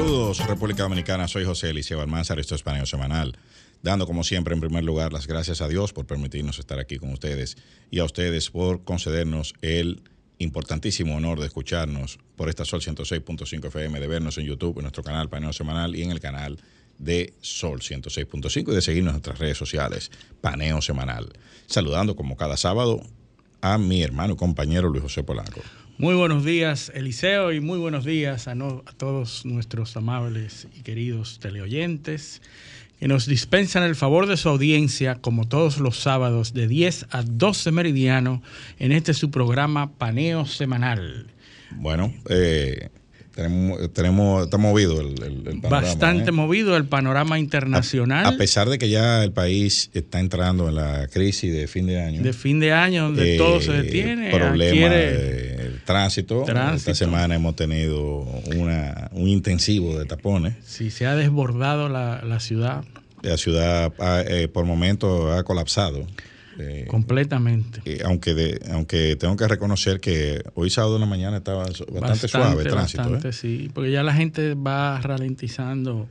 Saludos, República Dominicana. Soy José Eliseo Almanzar. Esto es Paneo Semanal. Dando, como siempre, en primer lugar, las gracias a Dios por permitirnos estar aquí con ustedes y a ustedes por concedernos el importantísimo honor de escucharnos por esta Sol 106.5 FM, de vernos en YouTube, en nuestro canal Paneo Semanal y en el canal de Sol 106.5 y de seguirnos en nuestras redes sociales, Paneo Semanal. Saludando como cada sábado a mi hermano y compañero Luis José Polanco. Muy buenos días, Eliseo, y muy buenos días a, no- a todos nuestros amables y queridos teleoyentes que nos dispensan el favor de su audiencia, como todos los sábados, de 10 a 12 meridiano, en este su programa Paneo Semanal. Bueno, eh, tenemos, tenemos, está movido el, el- el panorama, Bastante ¿eh? movido el panorama internacional A pesar de que ya el país está entrando en la crisis de fin de año. de fin de año, donde eh, todo se detiene. Problema adquiere- de tránsito. Tránsito. Esta semana hemos tenido una, un intensivo de tapones. Sí, se ha desbordado la, la ciudad La ciudad eh, por momentos ha colapsado. Eh, completamente. eh, aunque de, aunque tengo que reconocer que hoy sábado en la mañana estaba bastante, suave el tránsito. bastante, sí, porque ya la gente va ralentizando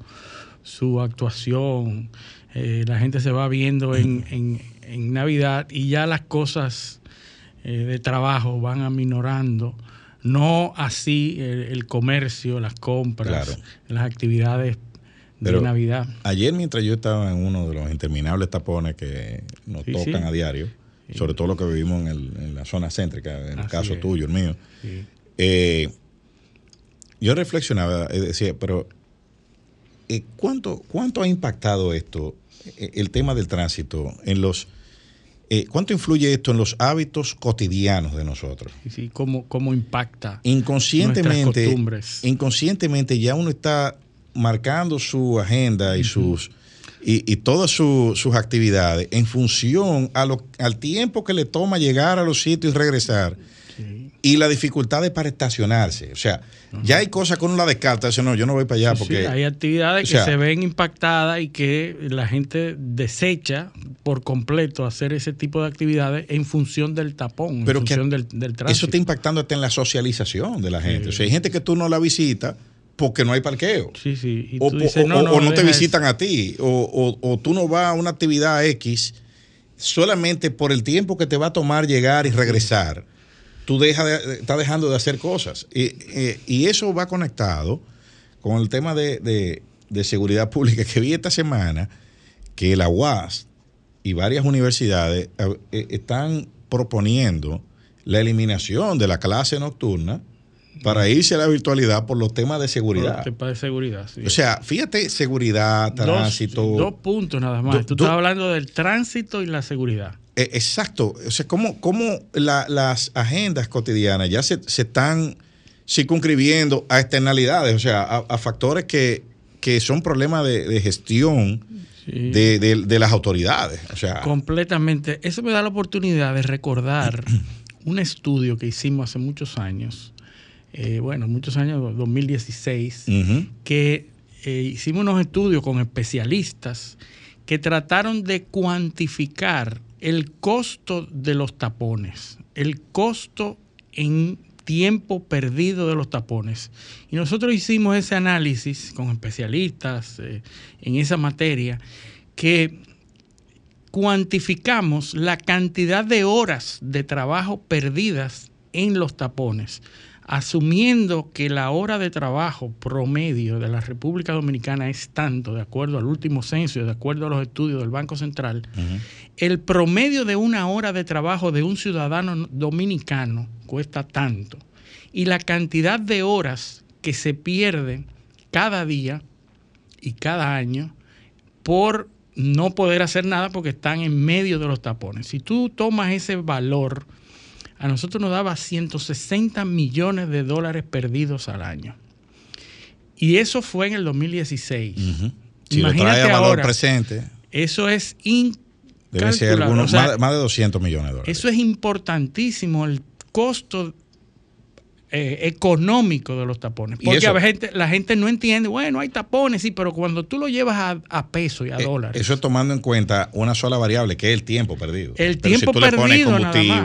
su actuación, la gente se va viendo en, en- en Navidad y ya las cosas eh, de trabajo van aminorando. No así el, el comercio, las compras, Claro. las actividades Pero de Navidad. Ayer mientras yo estaba en uno de los interminables tapones que nos Sí, tocan sí. a diario, sobre todo lo que vivimos en, el- en la zona céntrica, en el caso es. tuyo, el mío, eh, yo reflexionaba y decía, pero eh, ¿cuánto, ¿cuánto ha impactado esto, eh, el tema del tránsito, en los... eh, ¿Cuánto influye esto en los hábitos cotidianos de nosotros? Sí, sí, cómo, cómo impacta. Inconscientemente, Nuestras costumbres. inconscientemente ya uno está marcando su agenda y sus y, y todas su- sus actividades en función a lo, al tiempo que le toma llegar a los sitios y regresar. Y la dificultad de para estacionarse. O sea, ya hay cosas que uno la descarta, dice, no, yo no voy para allá Sí, porque sí, hay actividades o sea, que se ven impactadas y que la gente desecha por completo hacer ese tipo de actividades en función del tapón, Pero en que función del, del tránsito. eso está impactando hasta en la socialización de la gente. O sea, hay gente que tú no la visitas porque no hay parqueo. Sí, sí. Y o, dices, no, no, o no te visitan eso. a ti, o, o- o tú no vas a una actividad X solamente por el tiempo que te va a tomar llegar y regresar. Tú deja de- estás dejando de hacer cosas. Y, eh, y eso va conectado con el tema de, de- de seguridad pública que vi esta semana, que la UAS y varias universidades eh, eh, están proponiendo la eliminación de la clase nocturna para irse a la virtualidad por los temas de seguridad. el tema de seguridad. sí. O sea, fíjate, seguridad, Dos- tránsito. Dos, puntos nada más. Do- Tú do- estás hablando del tránsito y la seguridad. Eh, exacto. O sea, cómo, cómo la- las agendas cotidianas ya se, se están circunscribiendo a externalidades, o sea, a, a factores que, que son problemas de, de gestión Sí. de, de- de las autoridades. O sea, Completamente. Eso me da la oportunidad de recordar un estudio que hicimos hace muchos años, eh, bueno, muchos años, 2016, ujú, que eh, hicimos unos estudios con especialistas que trataron de cuantificar el costo de los tapones, el costo en tiempo perdido de los tapones. Y nosotros hicimos ese análisis con especialistas eh, en esa materia que cuantificamos la cantidad de horas de trabajo perdidas en los tapones, asumiendo que la hora de trabajo promedio de la República Dominicana es tanto, de acuerdo al último censo y de acuerdo a los estudios del Banco Central, el promedio de una hora de trabajo de un ciudadano dominicano cuesta tanto. Y la cantidad de horas que se pierden cada día y cada año por no poder hacer nada porque están en medio de los tapones. Si tú tomas ese valor, a nosotros nos daba 160 millones de dólares perdidos al año. Y eso fue en el 2016. Ujú. Si lo Imagínate trae a valor ahora, presente, Eso es debe ser algunos, O sea, más, más de 200 millones de dólares. eso es importantísimo, el costo eh, económico de los tapones. Porque a veces gente- la gente no entiende, bueno, hay tapones, sí, pero cuando tú lo llevas a, a peso y a Eh, dólares. Eso es tomando en cuenta una sola variable, que es el tiempo perdido. El Pero tiempo si tú le pones perdido nada más.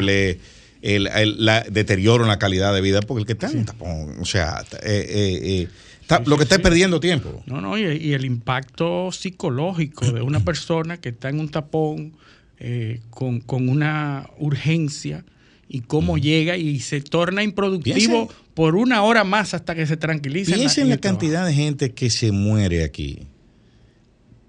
El, el la, deterioro en la calidad de vida, porque el que está en un tapón, o sea, eh, eh, eh, está- Sí, lo sí, que está es sí. perdiendo tiempo. No, no, y, y el impacto psicológico de una persona que está en un tapón con, con una urgencia y cómo llega y se torna improductivo por una hora más hasta que se tranquiliza. Piensa en la cantidad de gente que se muere aquí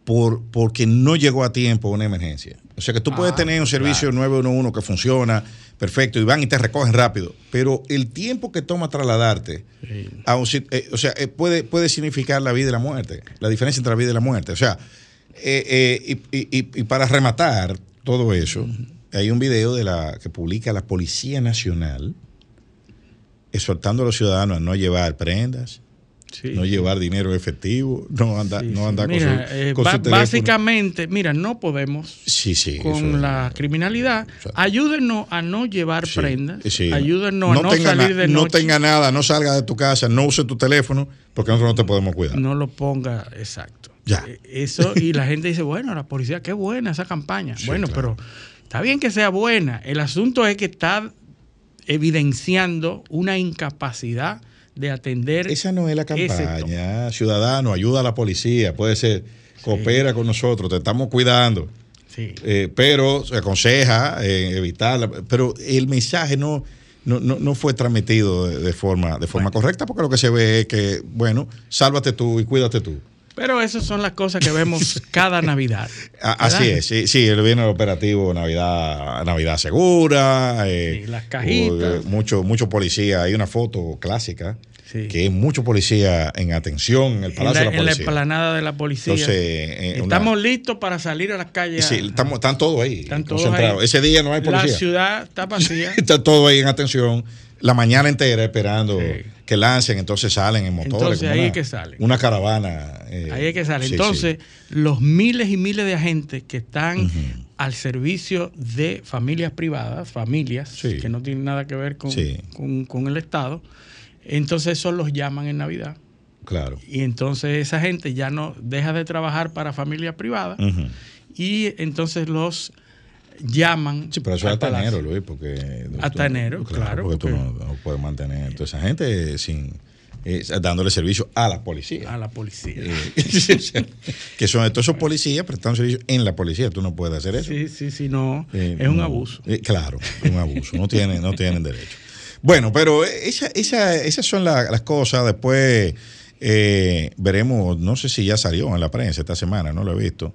por, porque no llegó a tiempo una emergencia. O sea que tú puedes Ah, tener un servicio 911 que funciona perfecto y van y te recogen rápido, pero el tiempo que toma trasladarte Sí. a un sit- eh, o sea, eh, puede, puede significar la vida y la muerte, la diferencia entre la vida y la muerte. O sea, eh, y, y- y- y para rematar todo eso, hay un video de la que publica la Policía Nacional exhortando a los ciudadanos a no llevar prendas, Sí, no llevar dinero efectivo, no anda, Sí, no sí. anda Mira, con su, eh, con su básicamente, mira, no podemos sí, sí, con la criminalidad. sea, Ayúdennos a no llevar prendas. sí. Ayúdennos a no tenga salir de No noche. tenga nada, no salga de tu casa, no use tu teléfono, porque nosotros no te podemos cuidar. No lo ponga exacto. Ya. Eh, Eso, y la gente dice, bueno, la policía, qué buena esa campaña. Bueno, claro. pero está bien que sea buena. El asunto es que está evidenciando una incapacidad de atender. Esa no es la campaña. Ciudadano, ayuda a la policía, puede ser, coopera con nosotros, te estamos cuidando. Sí. Eh, pero se aconseja eh, evitarla. Pero el mensaje no, no, no, no fue transmitido de, de forma, de forma correcta, porque lo que se ve es que, bueno, sálvate tú y cuídate tú. Pero esas son las cosas que vemos cada Navidad. A- Así es, sí, sí, viene el operativo Navidad, Navidad Segura, eh, Sí, las cajitas. eh, mucho, mucho policía, hay una foto clásica Sí. que es mucho policía en atención en el En Palacio la, de la en la Policía. explanada de la policía. Entonces, eh, una- Estamos listos para salir a las calles. sí, estamos, están todos ahí, Están todos ahí. Ese día no hay La policía. ciudad está vacía. Está todo ahí en atención, la mañana entera esperando Sí. Que lancen, entonces salen en motores. Entonces, ahí una, es que salen. Una caravana. eh, Ahí es que sale. sí, Entonces, los miles y miles de agentes que están al servicio de familias privadas, familias Sí. que no tienen nada que ver con, con- con el Estado, entonces esos los llaman en Navidad. claro. Y entonces esa gente ya no deja de trabajar para familias privadas y entonces los llaman. Sí, pero eso es hasta enero, Luis, porque... Hasta tú- enero, claro, Porque, tú no, no puedes mantener a toda esa gente sin eh, dándole servicio a la policía. A la policía. Eh, que son todos esos policías prestando servicio en la policía. Tú no puedes hacer eso. Sí, sí, sí, no. Eh, es un no. abuso. Claro, es un abuso. No tienen, no tienen derecho. Bueno, pero esa, esa- esas son la- las cosas. Después eh, veremos, no sé si ya salió en la prensa esta semana, no lo he visto,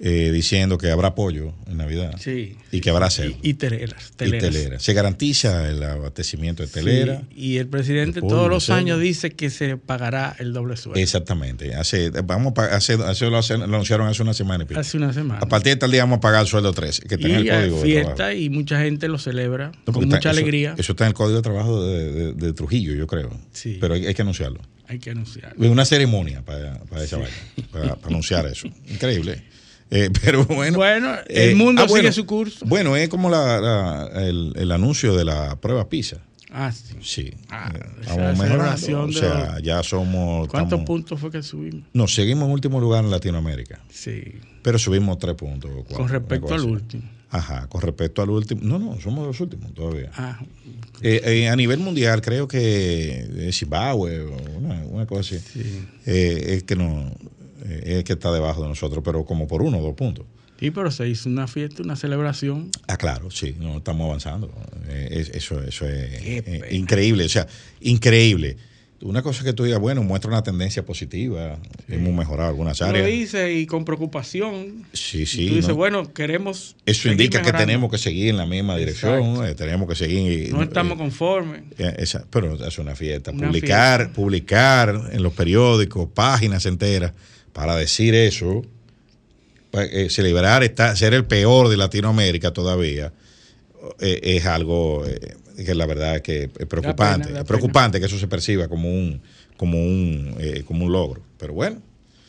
eh, diciendo que habrá pollo en Navidad Sí. y que habrá cerdo. Y, y teleras. Y teleras. telera. Se garantiza el abastecimiento de telera. Sí, y el presidente pollo, todos los años dice que se pagará el doble sueldo. Exactamente. Hace, vamos a hace, hace- lo, anunciaron hace una semana y. Hace una semana. A partir de tal día vamos a pagar el sueldo 13, que está en el y código de trabajo. fiesta y mucha gente lo celebra No, con está- mucha eso- alegría. Eso está en el código de trabajo de, de- de Trujillo, yo creo. Sí. Pero hay, hay que anunciarlo. Hay que anunciar. Una ceremonia para, para esa vaina, para, para anunciar eso. Increíble. Eh, pero bueno. Bueno, el eh, mundo ah, bueno, sigue su curso. Bueno, es como la- la- el, el anuncio de la prueba PISA. Ah, sí. Sí. Ah, Eh, vamos mejorando. O de sea, los- ya somos. ¿Cuántos estamos- puntos fue que subimos? No, seguimos en último lugar en Latinoamérica. Sí. Pero subimos tres puntos. o cuatro, Con respecto al así. último. Ajá, con respecto al último. No, no, somos los últimos todavía. Ah, Eh, eh, a nivel mundial, creo que Zimbabue o una, una cosa así, sí. eh, es que no eh, es que está debajo de nosotros, pero como por uno o dos puntos. Sí, pero se hizo una fiesta, una celebración. Ah, claro, sí, no estamos avanzando. Eh, es- eso, eso es eh, increíble, o sea, increíble. Una cosa que tú digas, bueno, muestra una tendencia positiva, hemos mejorado algunas Lo áreas. hice y con preocupación. Sí, Y sí. tú dices, ¿no? bueno, queremos. Eso indica que tenemos que seguir en la misma dirección, eh, tenemos que seguir. No estamos conformes. Esa- pero es una fiesta. Una publicar, fiesta. publicar en los periódicos, páginas enteras, para decir eso, pa- eh, celebrar ser el peor de Latinoamérica todavía, eh, es algo eh, que la verdad es que es preocupante. pena, da es preocupante que eso se perciba como un, como un, como un logro. Pero bueno,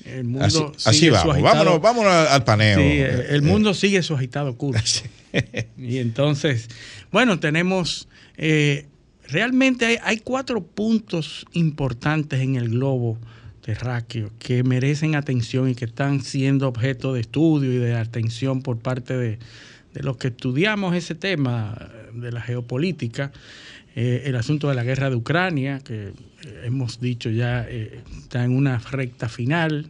El mundo así, así vamos. Vámonos, vámonos al paneo. Sí, el, el mundo sigue su agitado curso. Y entonces, bueno, tenemos, realmente hay, hay cuatro puntos importantes en el globo terráqueo que merecen atención y que están siendo objeto de estudio y de atención por parte de, de los que estudiamos ese tema de la geopolítica, eh, el asunto de la guerra de Ucrania, que hemos dicho ya está en una recta final,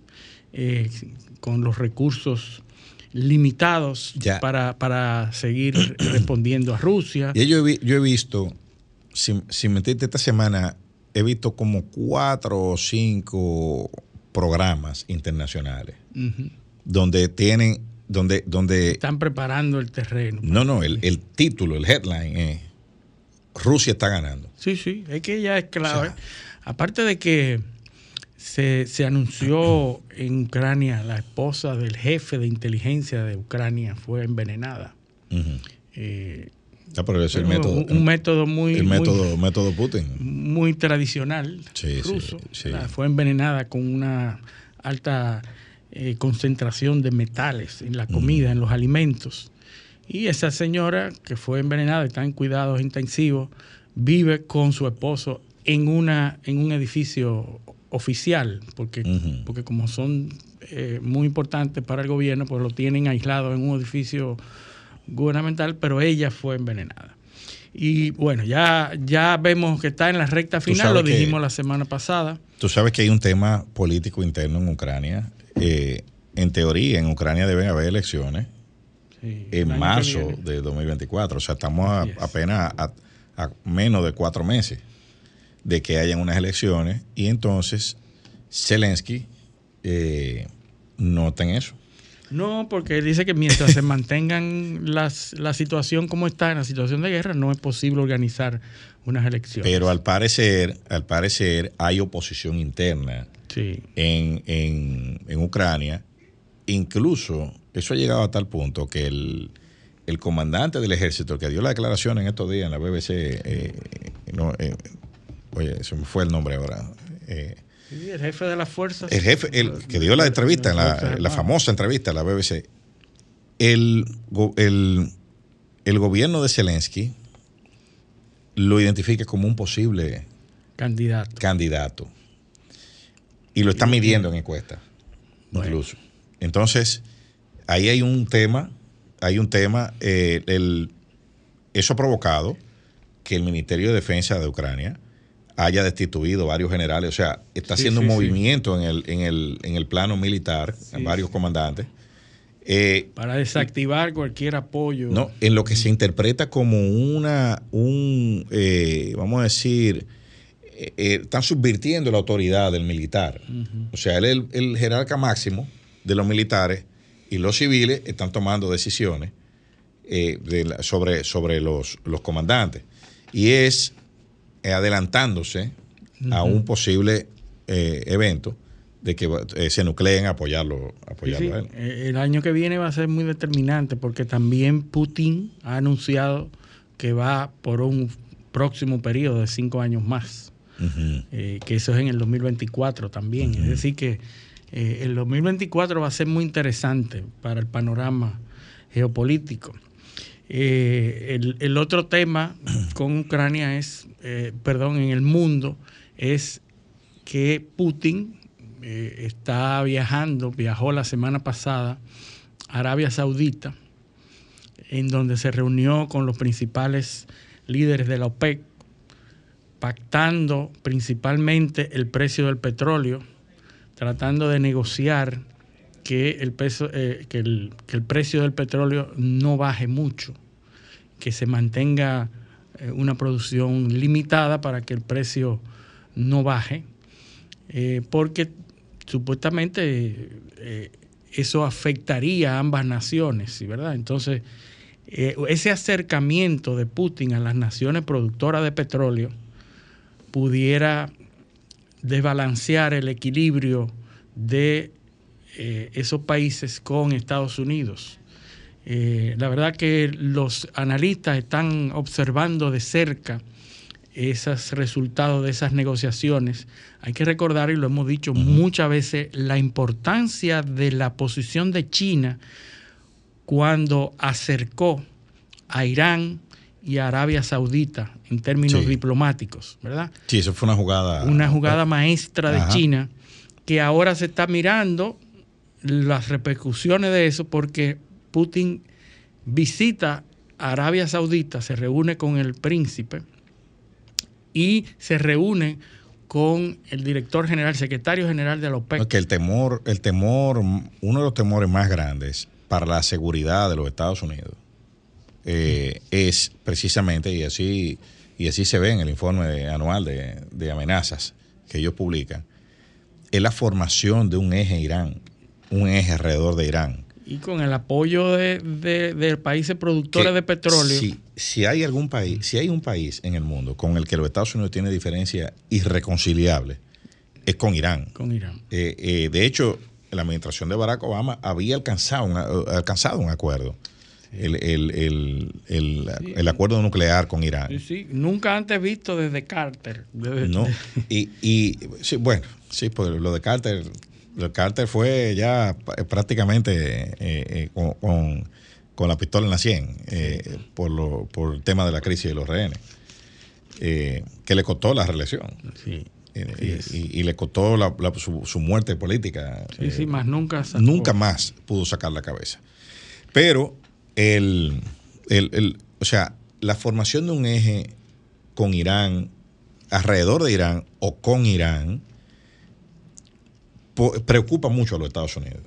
con los recursos limitados para, para, seguir respondiendo a Rusia. Y yo he, yo he visto, sin, sin mentirte, esta semana he visto como cuatro o cinco programas internacionales donde tienen, donde, donde... Están preparando el terreno. No, no, el, el título, el headline es Rusia está ganando. Sí, sí, es que ya es clave. Aparte de que se, se, anunció en Ucrania, la esposa del jefe de inteligencia de Ucrania fue envenenada. Ah, pero es el método, un, método muy. El método, método Putin. Muy tradicional ruso. fue envenenada con una alta eh, concentración de metales en la comida, en los alimentos. Y esa señora que fue envenenada, está en cuidados intensivos, vive con su esposo en, una, en un edificio oficial, porque, porque como son eh, muy importantes para el gobierno, pues lo tienen aislado en un edificio gubernamental, pero ella fue envenenada. Y bueno, ya, ya vemos que está en la recta final, lo dijimos la semana pasada. Tú sabes que hay un tema político interno en Ucrania. Eh, en teoría, en Ucrania deben haber elecciones en marzo de 2024. O sea, estamos apenas a, menos de cuatro meses de que hayan unas elecciones y entonces Zelensky eh, nota en eso. No, porque él dice que mientras se mantengan las, la situación como está, en la situación de guerra, no es posible organizar unas elecciones. Pero al parecer, al parecer hay oposición interna en, en, Ucrania. Incluso eso ha llegado a tal punto que el, el comandante del ejército, que dio la declaración en estos días en la BBC, eh, eh, oye, se me fue el nombre ahora. Eh, el jefe de las fuerzas. El jefe, el que dio la entrevista, la, la famosa entrevista a la BBC. El, el, gobierno de Zelensky lo identifica como un posible candidato. candidato. Y lo está midiendo en encuestas, incluso. Entonces, ahí hay un tema, hay un tema, eh, el, eso ha provocado que el Ministerio de Defensa de Ucrania haya destituido varios generales. O sea, está haciendo un movimiento en, el, en, el, en el plano militar, en varios comandantes. Eh, Para desactivar cualquier apoyo. No, en lo que se interpreta como una, un, eh, vamos a decir, eh, están subvirtiendo la autoridad del militar. O sea, él es el, el, jerarca máximo de los militares y los civiles están tomando decisiones sobre, sobre los, los comandantes. Y es eh, adelantándose a un posible eh, evento de que eh, se nucleen a apoyarlo, apoyarlo a él. El año que viene va a ser muy determinante porque también Putin ha anunciado que va por un próximo periodo de cinco años más, que eso es en el 2024 también. Es decir, que el 2024 va a ser muy interesante para el panorama geopolítico. Eh, el, otro tema con Ucrania es, eh, perdón, en el mundo, es que Putin eh, está viajando, viajó la semana pasada a Arabia Saudita, en donde se reunió con los principales líderes de la OPEC, pactando principalmente el precio del petróleo, tratando de negociar que el, peso, eh, que, el, precio del petróleo no baje mucho, que se mantenga eh, una producción limitada para que el precio no baje, eh, porque supuestamente eso afectaría a ambas naciones, ¿verdad? Entonces, ese acercamiento de Putin a las naciones productoras de petróleo pudiera desbalancear el equilibrio de eh, esos países con Estados Unidos. Eh, la verdad que los analistas están observando de cerca esos resultados de esas negociaciones. Hay que recordar, y lo hemos dicho muchas veces, la importancia de la posición de China cuando acercó a Irán y a Arabia Saudita en términos diplomáticos, ¿verdad? Sí, eso fue una jugada. Una jugada maestra de China que ahora se está mirando las repercusiones de eso porque Putin visita Arabia Saudita se reúne con el príncipe y se reúne con el director general, secretario general de la OPEC. Que el temor, el temor, uno de los temores más grandes para la seguridad de los Estados Unidos eh, es precisamente, y así, y así se ve en el informe anual de, amenazas que ellos publican, es la formación de un eje Irán, un eje alrededor de Irán. Y con el apoyo de, de, países productores de petróleo. Si, si, hay algún país, si hay un país en el mundo con el que los Estados Unidos tiene diferencia irreconciliable, es con Irán. Con Irán. Eh, eh, de hecho, la administración de Barack Obama había alcanzado un, alcanzado un acuerdo el, el, el, el, acuerdo nuclear con Irán. Sí, sí, nunca antes visto desde Carter. No, y, y sí, bueno, sí, pues lo de Carter, de Carter fue ya prácticamente eh, eh, con, con, la pistola en la 100 eh, por, lo, por el tema de la crisis de los rehenes, que le costó la reelección. Sí. Y, y, le costó la, su, su, muerte política. Sí, sí, más nunca Nunca más pudo sacar la cabeza. Pero el, el, o sea, la formación de un eje con Irán, alrededor de Irán o con Irán, preocupa mucho a los Estados Unidos.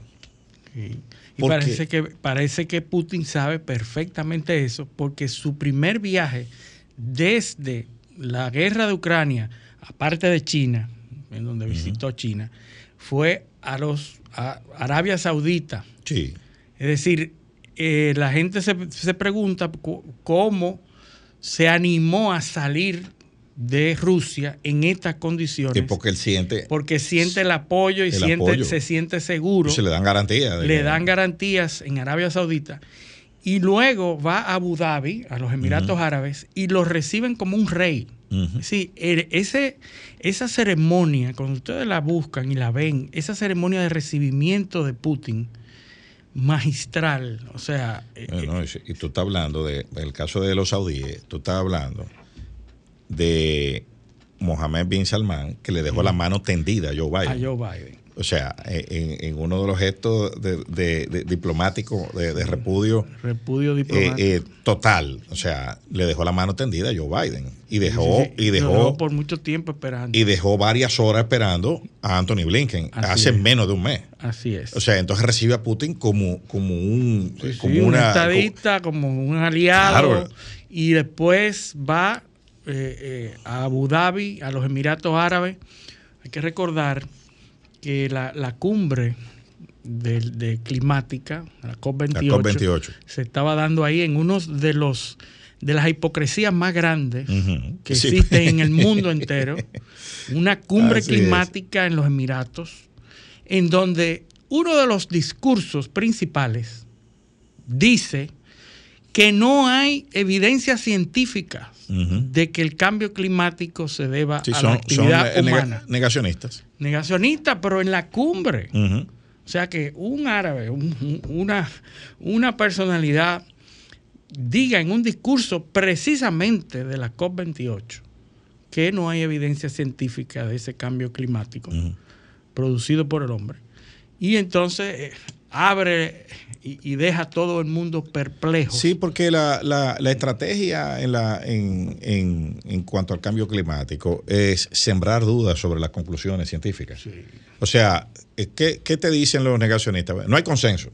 Y parece que, parece que Putin sabe perfectamente eso, porque su primer viaje desde la guerra de Ucrania, aparte de China, en donde visitó China, fue a los a Arabia Saudita. Sí. Es decir, eh, la gente se, se pregunta cómo se animó a salir de Rusia en estas condiciones. porque él siente. Porque siente el apoyo y siente, se siente seguro. Se le dan garantías. Le dan garantías en Arabia Saudita. Y luego va a Abu Dhabi, a los Emiratos Árabes, y lo reciben como un rey. Sí, ese, esa ceremonia, cuando ustedes la buscan y la ven, esa ceremonia de recibimiento de Putin, magistral. O sea. Eh, y, tú estás hablando de, del caso de los saudíes, tú estás hablando de Mohammed bin Salman, que le dejó la mano tendida a Joe Biden. A Joe Biden. O sea, en, uno de los gestos de, diplomáticos de, repudio. Repudio eh, diplomático. Eh, total. O sea, le dejó la mano tendida a Joe Biden. Y dejó. y dejó, por mucho tiempo esperando. Y dejó varias horas esperando a Anthony Blinken hace menos de un mes. Así es. O sea, entonces recibe a Putin como, como un. como un estadista, como, un aliado. Y después va eh, a Abu Dhabi, a los Emiratos Árabes. Hay que recordar que la, cumbre de, climática, la COP28, se estaba dando ahí en uno de los de las hipocresías más grandes que existen en el mundo entero, una cumbre climática en los Emiratos, en donde uno de los discursos principales dice que no hay evidencia científica de que el cambio climático se deba a la actividad humana. negacionistas. Negacionistas, pero en la cumbre. O sea que un árabe, una, una personalidad diga en un discurso precisamente de la COP28 que no hay evidencia científica de ese cambio climático producido por el hombre. Y entonces eh, abre y, deja a todo el mundo perplejo. Sí, porque la, la, estrategia en, la, en, en, en, cuanto al cambio climático es sembrar dudas sobre las conclusiones científicas. O sea, eh, ¿qué, ¿qué, te dicen los negacionistas? No hay consenso.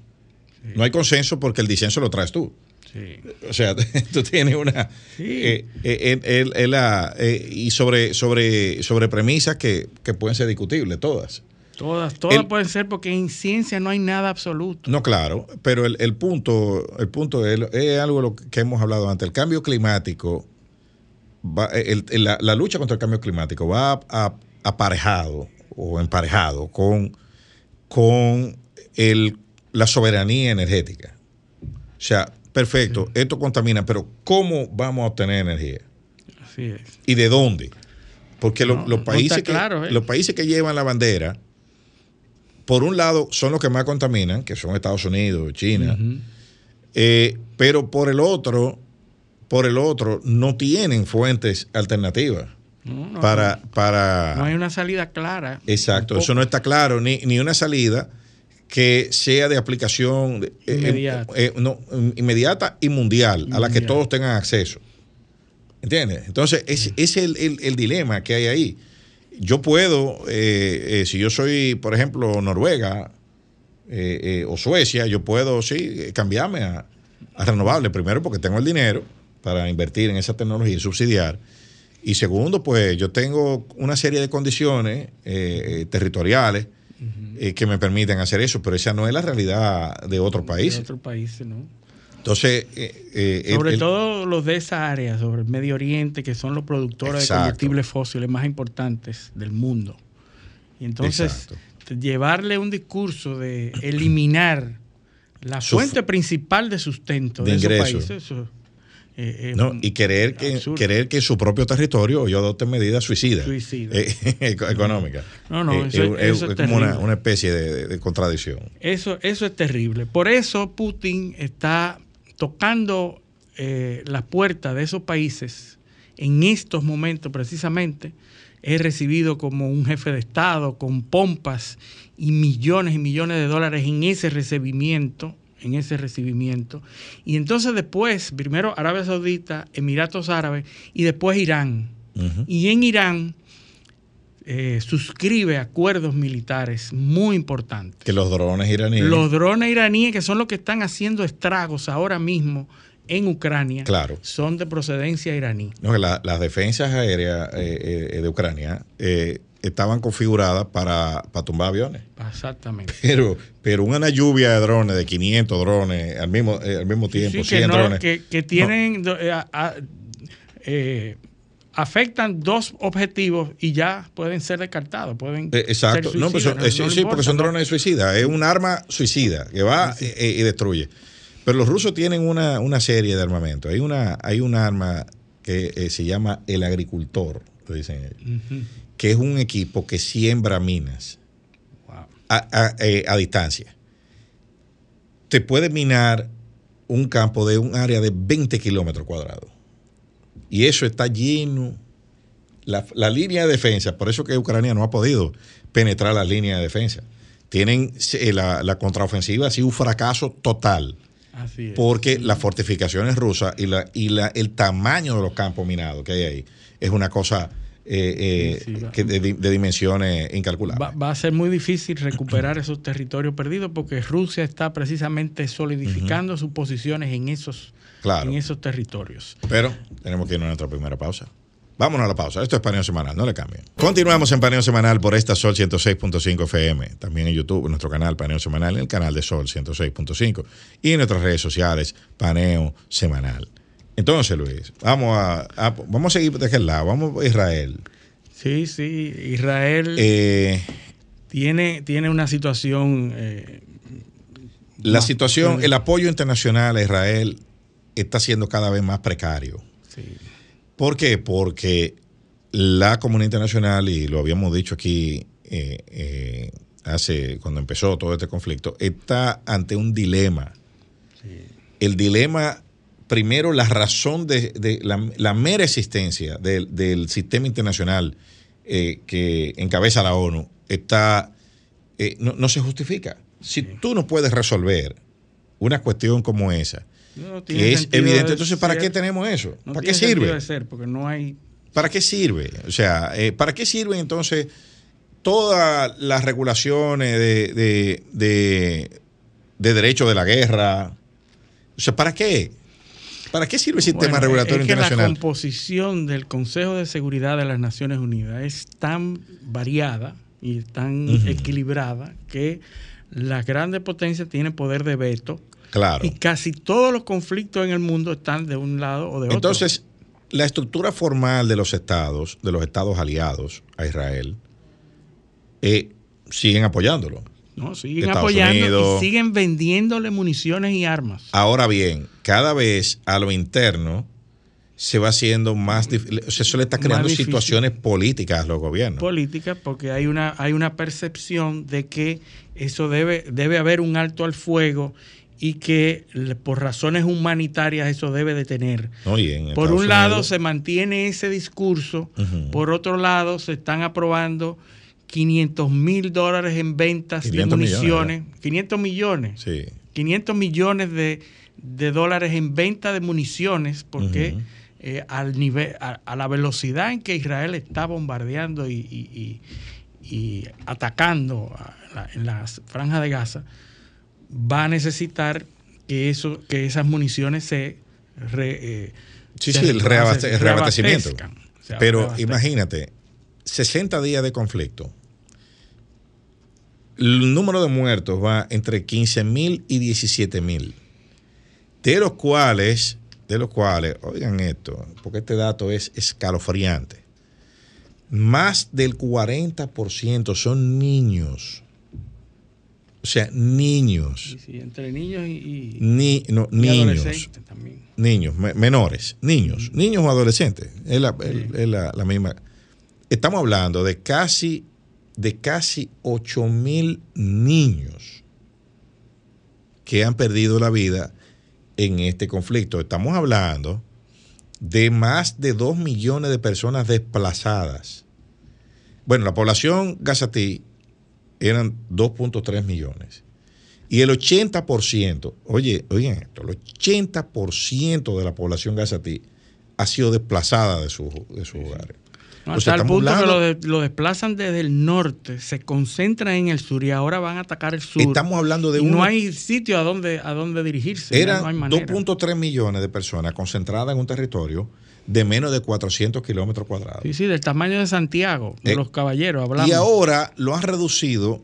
No hay consenso porque el disenso lo traes tú. O sea, tú tienes una... Eh, eh, y sobre, sobre, sobre premisas que, que pueden ser discutibles todas. Todas, todas pueden ser porque en ciencia no hay nada absoluto. No, claro, pero el, punto, el punto es, algo de lo que hemos hablado antes. El cambio climático, la, lucha contra el cambio climático va aparejado o emparejado con, con el, la soberanía energética. O sea, perfecto, esto contamina, pero ¿cómo vamos a obtener energía? Así es. ¿Y de dónde? Porque los, países que, ¿eh? los países que llevan la bandera por un lado, son los que más contaminan, que son Estados Unidos, China, eh, pero por el otro, por el otro, no tienen fuentes alternativas. para, para... No hay una salida clara. Exacto, eso no está claro, ni, ni una salida que sea de aplicación eh, Inmediata. eh, no, inmediata y mundial, a la que todos tengan acceso. ¿Entiendes? Entonces, ese ese es el, el- el dilema que hay ahí. Yo puedo, eh, eh, si yo soy, por ejemplo, Noruega eh, eh, o Suecia, yo puedo, sí, cambiarme a, a renovable. Primero, porque tengo el dinero para invertir en esa tecnología y subsidiar. Y segundo, pues yo tengo una serie de condiciones territoriales que me permiten hacer eso, pero esa no es la realidad de otros De países. otros países, ¿no? Entonces, eh, eh, Sobre el- todo los de esa área, sobre el Medio Oriente, que son los productores Exacto. de combustibles fósiles más importantes del mundo. Y entonces, Exacto. llevarle un discurso de eliminar la Su fuente principal de sustento de de, esos países. eso, eh, No, y querer que, absurdo. querer que su propio territorio yo adopte medidas suicidas Suicida. eh, eco- económicas. No, no, Eh, eso- es, eso es es como una, especie de, de- de contradicción. Eso, eso es terrible. Por eso Putin está tocando eh, las puertas de esos países en estos momentos precisamente. Es recibido como un jefe de Estado con pompas y millones y millones de dólares en ese recibimiento, en ese recibimiento. Y entonces después, primero Arabia Saudita, Emiratos Árabes y después Irán. Y en Irán eh, suscribe acuerdos militares muy importantes. Que los drones iraníes. Los drones iraníes, que son los que están haciendo estragos ahora mismo en Ucrania, Claro. son de procedencia iraní. No, que la- las defensas aéreas eh, eh, de Ucrania eh, estaban configuradas para, para tumbar aviones. Exactamente. Pero, pero una lluvia de drones, de 500 drones al mismo, al mismo tiempo, Sí, que, 100 no- drones. que- que tienen, do- a- a- afectan dos objetivos y ya pueden ser descartados. Pueden Eh, exacto. ser No, pues son- eh, sí, no porque son drones suicidas. Es un arma suicida que va eh, y destruye. Pero los rusos tienen una, una serie de armamentos. Hay una, hay un arma que eh, se llama el agricultor, dicen ellos, que es un equipo que siembra minas Wow. a, a- eh, a distancia. Te puede minar un campo de un área de 20 kilómetros cuadrados. Y eso está lleno. La, la línea de defensa, por eso que Ucrania no ha podido penetrar la línea de defensa. Tienen eh, la, la contraofensiva ha sido un fracaso total, Así es. porque las fortificaciones rusas y, la, y la, el tamaño de los campos minados que hay ahí es una cosa eh, eh, Sí, sí, va. que de, de dimensiones incalculables. Va, va a ser muy difícil recuperar esos territorios perdidos porque Rusia está precisamente solidificando sus posiciones en esos, Claro. en esos territorios. Pero tenemos que ir a nuestra primera pausa. Vámonos a la pausa. Esto es Paneo Semanal, no le cambien. Continuamos en Paneo Semanal por esta Sol 106.5 FM. También en YouTube, en nuestro canal Paneo Semanal, en el canal de Sol 106.5. Y en nuestras redes sociales, Paneo Semanal. Entonces, Luis, vamos a, a- vamos a seguir de aquel lado. Vamos a Israel. Sí, sí, Israel Eh, tiene, tiene una situación... eh, la más- situación, sí, el apoyo internacional a Israel está siendo cada vez más precario. sí. ¿Por qué? Porque la comunidad internacional, y lo habíamos dicho aquí eh, hace cuando empezó todo este conflicto, está ante un dilema. El dilema, primero, la razón de, de la, la mera existencia del, del sistema internacional eh, que encabeza la ONU está eh, no, no se justifica. Si tú no puedes resolver una cuestión como esa, No que es evidente, de entonces, ¿para ser. qué tenemos eso? No ¿Para qué sirve? de ser porque no hay... ¿Para qué sirve? O sea, eh, ¿para qué sirven entonces todas las regulaciones de, de, de, de derecho de la guerra? O sea, ¿para qué? ¿Para qué sirve el sistema Bueno, regulatorio es que la internacional? composición del Consejo de Seguridad de las Naciones Unidas es tan variada y tan equilibrada que las grandes potencias tienen poder de veto Claro. y casi todos los conflictos en el mundo están de un lado o de otro. Entonces, la estructura formal de los estados, de los estados aliados a Israel, eh, siguen apoyándolo. ¿No? siguen Estados apoyando Unidos. y siguen vendiéndole municiones y armas. Ahora bien, cada vez a lo interno se va haciendo más difícil. O sea, eso le está creando situaciones políticas a los gobiernos. política porque hay una hay una percepción de que eso debe debe haber un alto al fuego y que por razones humanitarias eso debe. Y en Por un lado Unidos- se mantiene ese discurso, por otro lado se están aprobando 500 mil dólares en ventas de 500 millones, municiones. 500 millones. Sí. 500 millones de, de dólares en venta de municiones, porque eh, al nivel, a, a la velocidad en que Israel está bombardeando y, y- y- y atacando la- en la franja de Gaza, va a necesitar que eso, que esas municiones se re- eh, Sí, se sí, el reabaste- el reabastecimiento. Pero imagínate, 60 días de conflicto. El número de muertos va entre 15 mil y 17 mil. De los cuales, de los cuales, oigan esto, porque este dato es escalofriante. Más del 40% son niños. O sea, niños. Sí, sí, entre niños y, Ni, no, y niños. adolescentes también. niños, me- menores, niños, niños o adolescentes, es la, es la- la misma. Estamos hablando de casi, de casi 8 mil niños que han perdido la vida en este conflicto. Estamos hablando de más de 2 millones de personas desplazadas. Bueno, la población gazatí eran 2.3 millones. Y el 80%, oye, oigan esto, el 80% de la población gazatí ha sido desplazada de, su- de sus hogares. No, O sea, hasta el estamos punto hablando- que lo, de- lo desplazan desde el norte, se concentran en el sur y ahora van a atacar el sur. Estamos hablando de Y no hay sitio a donde, a donde dirigirse. Eran no hay manera. 2.3 millones de personas concentradas en un territorio de menos de 400 kilómetros cuadrados. Sí, sí, del tamaño de Santiago, de Eh, los caballeros, hablamos. Y ahora lo han reducido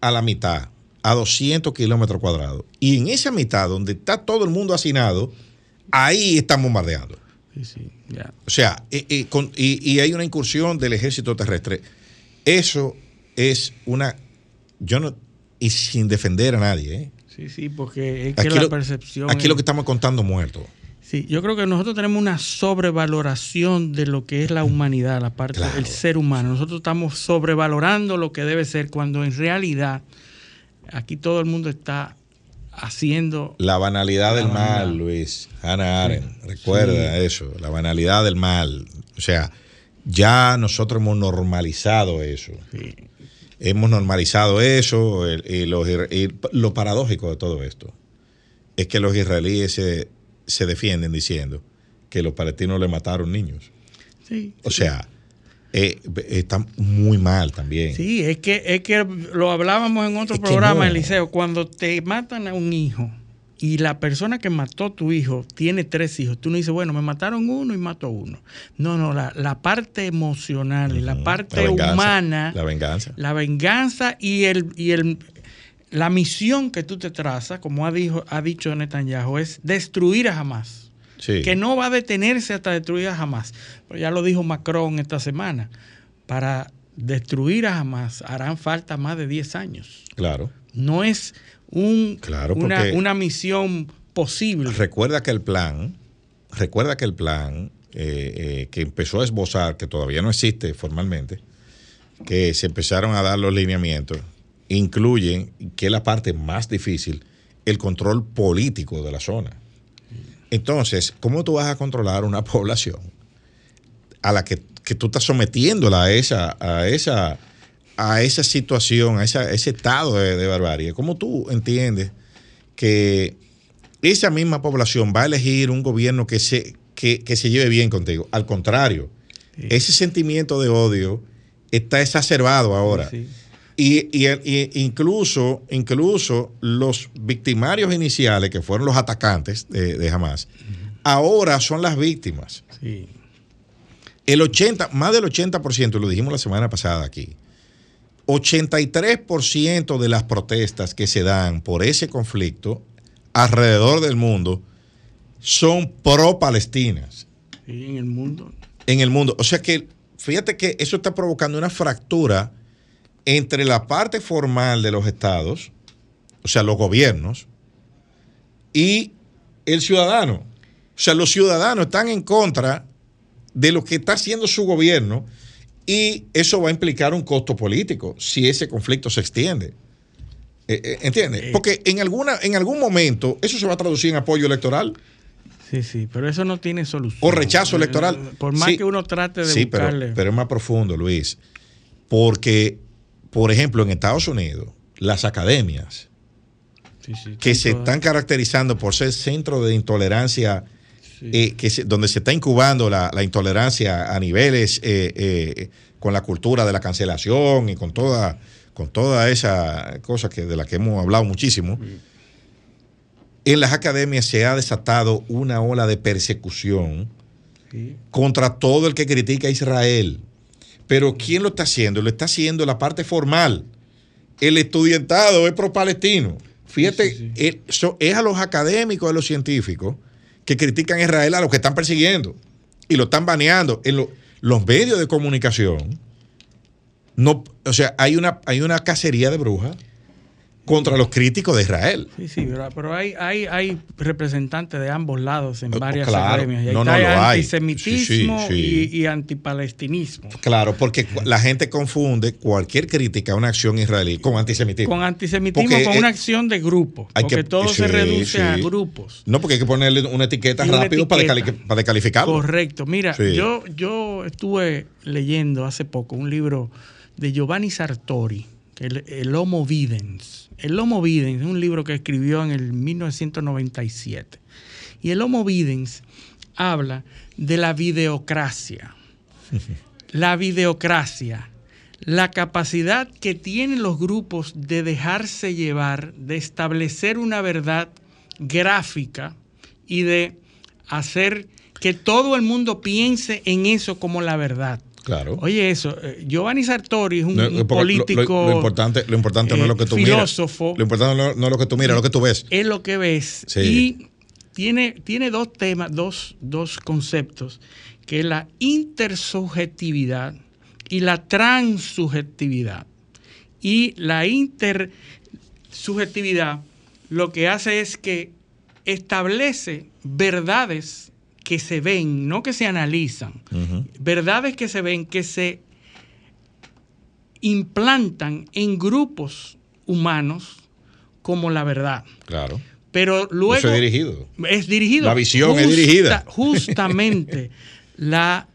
a la mitad, a 200 kilómetros cuadrados. Y en esa mitad, donde está todo el mundo hacinado, ahí están bombardeando. Sí, sí, O sea, eh, eh, con- y, y hay una incursión del ejército terrestre. Eso es una. Yo no. Y sin defender a nadie. ¿eh? Sí, sí, porque es que Aquí, la lo, percepción. aquí es- lo que estamos contando muertos. Sí, yo creo que nosotros tenemos una sobrevaloración de lo que es la humanidad, la parte Claro. del ser humano. Nosotros estamos sobrevalorando lo que debe ser cuando en realidad aquí todo el mundo está haciendo La banalidad La del banalidad. mal, Luis. Hannah Arendt. Recuerda eso. La banalidad del mal. O sea, ya nosotros hemos normalizado eso. sí, Hemos normalizado eso. y, y lo paradójico de todo esto es que los israelíes se, se defienden diciendo que los palestinos le mataron niños. sí, O sí. sea, eh, está muy mal también. Sí, es que, es que lo hablábamos en otro Es programa, no. Eliseo. Cuando te matan a un hijo y la persona que mató a tu hijo tiene tres hijos, tú no dices, bueno, me mataron uno y mato a uno. No, no, la, la parte emocional y la Ujú. parte venganza, humana, La venganza. la venganza y el, y el la misión que tú te trazas, como ha, dijo, ha dicho Netanyahu, es destruir a Hamas Sí. que no va a detenerse hasta destruir a Hamas. Pero ya lo dijo Macron esta semana. Para destruir a Hamas harán falta más de 10 años. Claro. No es un, Claro, una, una misión posible. Recuerda que el plan, recuerda que el plan eh, eh, que empezó a esbozar, que todavía no existe formalmente, que se empezaron a dar los lineamientos, incluyen, que es la parte más difícil, el control político de la zona. Entonces, ¿cómo tú vas a controlar una población a la que, que tú estás sometiéndola a esa, a esa, a esa situación, a, esa- a ese estado de, de barbarie? ¿Cómo tú entiendes que esa misma población va a elegir un gobierno que se, que, que se lleve bien contigo? Al contrario, Sí. ese sentimiento de odio está exacerbado ahora. Sí. Y, y- y incluso, incluso los victimarios iniciales, que fueron los atacantes de, de Hamas, ahora son las víctimas. Sí. El 80, más del 80%, lo dijimos la semana pasada aquí, 83% de las protestas que se dan por ese conflicto alrededor del mundo son pro-palestinas Sí, en el mundo. en el mundo. O sea que, fíjate que eso está provocando una fractura entre la parte formal de los estados, o sea, los gobiernos, y el ciudadano. O sea, los ciudadanos están en contra de lo que está haciendo su gobierno y eso va a implicar un costo político si ese conflicto se extiende. Eh, eh, ¿Entiendes? Porque en, alguna, en algún momento eso se va a traducir en apoyo electoral. Sí, sí, pero eso no tiene solución. O rechazo Eh, electoral. Por más Sí. que uno trate de Sí, buscarle. pero, pero es más profundo, Luis. Porque por ejemplo, en Estados Unidos, las academias Sí, sí, que se están caracterizando por ser centro de intolerancia, eh, que se- donde se está incubando la, la intolerancia a niveles eh, eh, con la cultura de la cancelación y con toda, con toda esa cosa que, de la que hemos hablado muchísimo. En las academias se ha desatado una ola de persecución contra todo el que critica a Israel. Pero ¿quién lo está haciendo? Lo está haciendo la parte formal. El estudiantado es pro-palestino. Fíjate, Sí, sí, eh, es a los académicos, a los científicos que critican a Israel, a los que están persiguiendo y lo están baneando. En lo- los medios de comunicación, no, o sea, hay una, hay una cacería de brujas contra los críticos de Israel. Sí, sí, pero, pero hay, hay, hay representantes de ambos lados en Oh, varias claro. academias. Y No, no, está lo hay. antisemitismo Sí, sí, sí. Y, y antipalestinismo. Claro, porque la gente confunde cualquier crítica a una acción israelí con antisemitismo. Con antisemitismo, Porque, con eh, una acción de grupo. hay Porque que- todo se reduce a grupos. No, porque hay que ponerle una etiqueta una rápido para, etiqueta. descali- para descalificarlo. Correcto. Mira, yo, yo estuve leyendo hace poco un libro de Giovanni Sartori, el, el Homo Videns. El Homo Videns es un libro que escribió en el 1997. Y el Homo Videns habla de la videocracia. la videocracia. La capacidad que tienen los grupos de dejarse llevar, de establecer una verdad gráfica y de hacer que todo el mundo piense en eso como la verdad. Claro. Oye, eso, eh, Giovanni Sartori es un, No, un porque lo- lo- político, Lo, importante, lo importante no es lo que tú filósofo. miras. Lo importante no, no es lo que tú miras, es lo que tú ves. es lo que ves. Sí. Y tiene, tiene dos temas, dos, dos conceptos, que es la intersubjetividad y la transsubjetividad. Y la intersubjetividad lo que hace es que establece verdades que se ven, no que se analizan, verdades que se ven, que se implantan en grupos humanos como la verdad. Claro. Pero luego Eso es dirigido. es dirigido. La visión es dirigida. Justamente la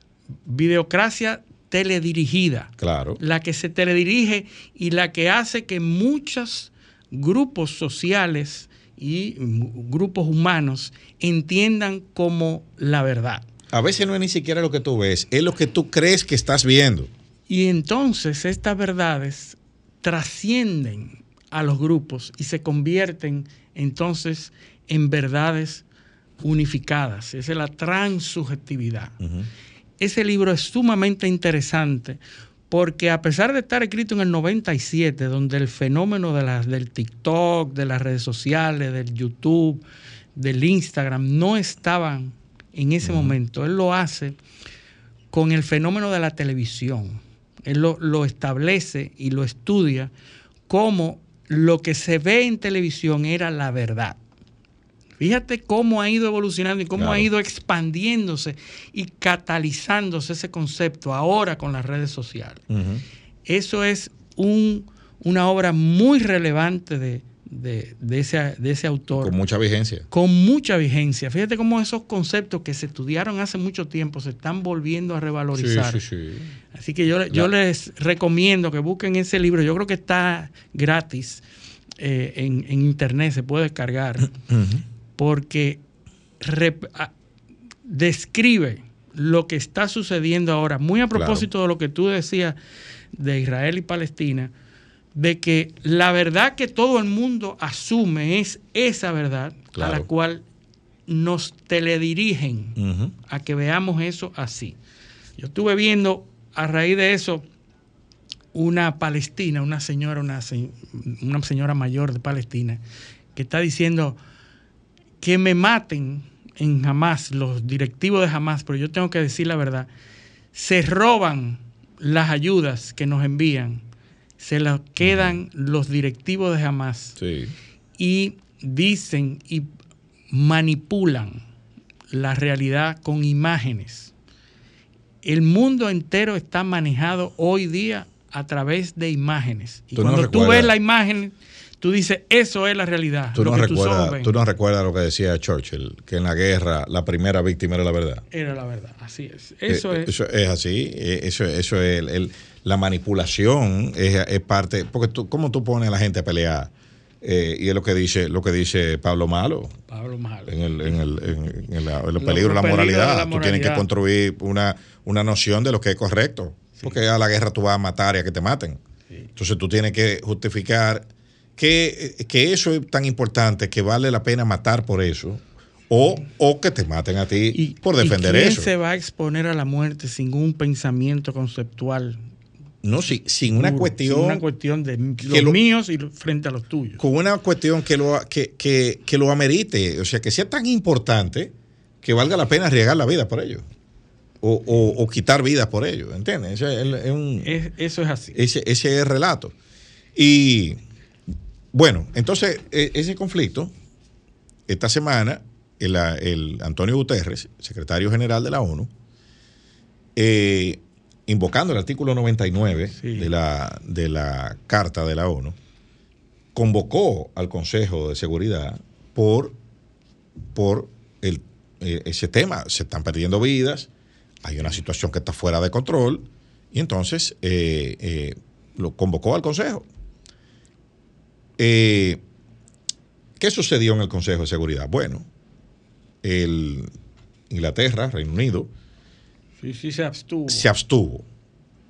videocracia teledirigida, Claro. la que se teledirige y la que hace que muchos grupos sociales y grupos humanos entiendan como la verdad. A veces no es ni siquiera lo que tú ves, es lo que tú crees que estás viendo. Y entonces estas verdades trascienden a los grupos y se convierten entonces en verdades unificadas. Esa es la transsubjetividad. Ese libro es sumamente interesante porque a pesar de estar escrito en el 97, donde el fenómeno de las, del TikTok, de las redes sociales, del YouTube, del Instagram, no estaban en ese momento, él lo hace con el fenómeno de la televisión. Él lo, lo establece y lo estudia como lo que se ve en televisión era la verdad. Fíjate cómo ha ido evolucionando y cómo Claro. ha ido expandiéndose y catalizándose ese concepto ahora con las redes sociales. Eso es un- una obra muy relevante de, de- de ese, de ese autor Con mucha vigencia. con mucha vigencia. Fíjate cómo esos conceptos que se estudiaron hace mucho tiempo se están volviendo a revalorizar. Sí, sí, sí. Así que yo, les recomiendo que busquen ese libro. Yo creo que está gratis eh, en, en internet, se puede descargar, rep- a- describe lo que está sucediendo ahora, muy a propósito de lo que tú decías de Israel y Palestina, de que la verdad que todo el mundo asume es esa verdad a la cual nos teledirigen a que veamos eso así. Yo estuve viendo a raíz de eso una palestina, una señora, una, se- una señora mayor de Palestina, que está diciendo que me maten en Hamas, los directivos de Hamas, pero yo tengo que decir la verdad, se roban las ayudas que nos envían, se las quedan los directivos de Hamas Sí. y dicen y manipulan la realidad con imágenes. El mundo entero está manejado hoy día a través de imágenes. Y Tú no cuando tú ves la imagen, tú dices, eso es la realidad. Tú lo no, que tú no recuerdas lo que decía Churchill, que en la guerra la primera víctima era la verdad. Era la verdad, así es. Eso Eh, es. Eso es así. eh, Eso, eso es el- el- la manipulación es, es parte, porque tú, ¿cómo tú pones a la gente a pelear? Eh, y es lo que dice lo que dice Pablo Malo. Pablo Malo. En, el, en, el, en, el, los Los peligros de la moralidad. de la Tú tienes que construir una, una noción de lo que es correcto. Porque a la guerra tú vas a matar y a que te maten. Entonces tú tienes que justificar que, que eso es tan importante que vale la pena matar por eso. O, o que te maten a ti por defender ¿y quién eso. se va a exponer a la muerte sin un pensamiento conceptual? No, si- sin una cuestión. sin una cuestión de los lo- míos y frente a los tuyos. con una cuestión que lo, que, que, que lo amerite, o sea, que sea tan importante que valga la pena arriesgar la vida por ello. O, o- o quitar vidas por ello, ¿entiendes? Ese es, el- es un- Es- eso es así. ese, ese es el relato. Y bueno, entonces e- ese conflicto, esta semana, el, el Antonio Guterres, secretario general de la ONU, eh, invocando el artículo 99 Sí. de, la, de la Carta de la ONU, convocó al Consejo de Seguridad por, por el, eh, ese tema. Se están perdiendo vidas, hay una situación que está fuera de control, y entonces eh, eh, lo convocó al Consejo. Eh, ¿Qué sucedió en el Consejo de Seguridad? Bueno, el Inglaterra, Reino Unido, Sí, sí, se abstuvo. se abstuvo,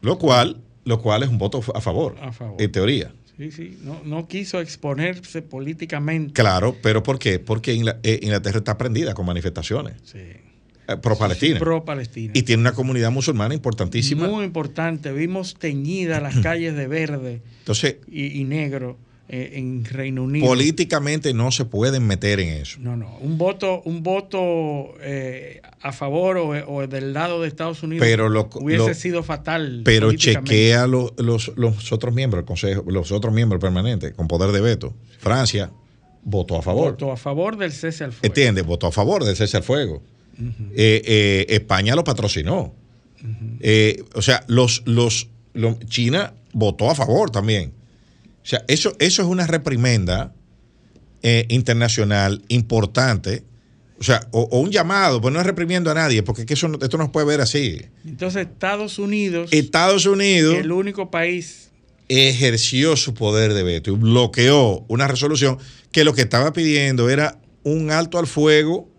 lo cual, lo cual es un voto a favor, A favor. en teoría. Sí, sí. No, no quiso exponerse políticamente. Claro, pero ¿por qué? Porque eh, Inglaterra está prendida con manifestaciones Sí. eh, pro-Palestina. Pro Palestina. y tiene una comunidad musulmana importantísima. Muy importante. Vimos teñidas las calles de verde Entonces, y, y negro en Reino Unido. políticamente no se pueden meter en eso. No, no. Un voto, un voto eh, a favor o, o del lado de Estados Unidos Pero lo- hubiese lo- sido fatal. Pero chequea lo- los, los otros miembros del Consejo, los otros miembros permanentes con poder de veto. Francia votó a favor. Votó a favor del cese al fuego. ¿Entiendes? Votó a favor del cese al fuego. Eh, eh, España lo patrocinó. Eh, o sea, los, los, los- China votó a favor también. O sea, eso, eso es una reprimenda eh, internacional importante. O sea, o, o un llamado, pues no es reprimiendo a nadie, porque es que eso no- esto no se puede ver así. Entonces Estados Unidos, Estados Unidos el único país ejerció su poder de veto y bloqueó una resolución que lo que estaba pidiendo era un alto al fuego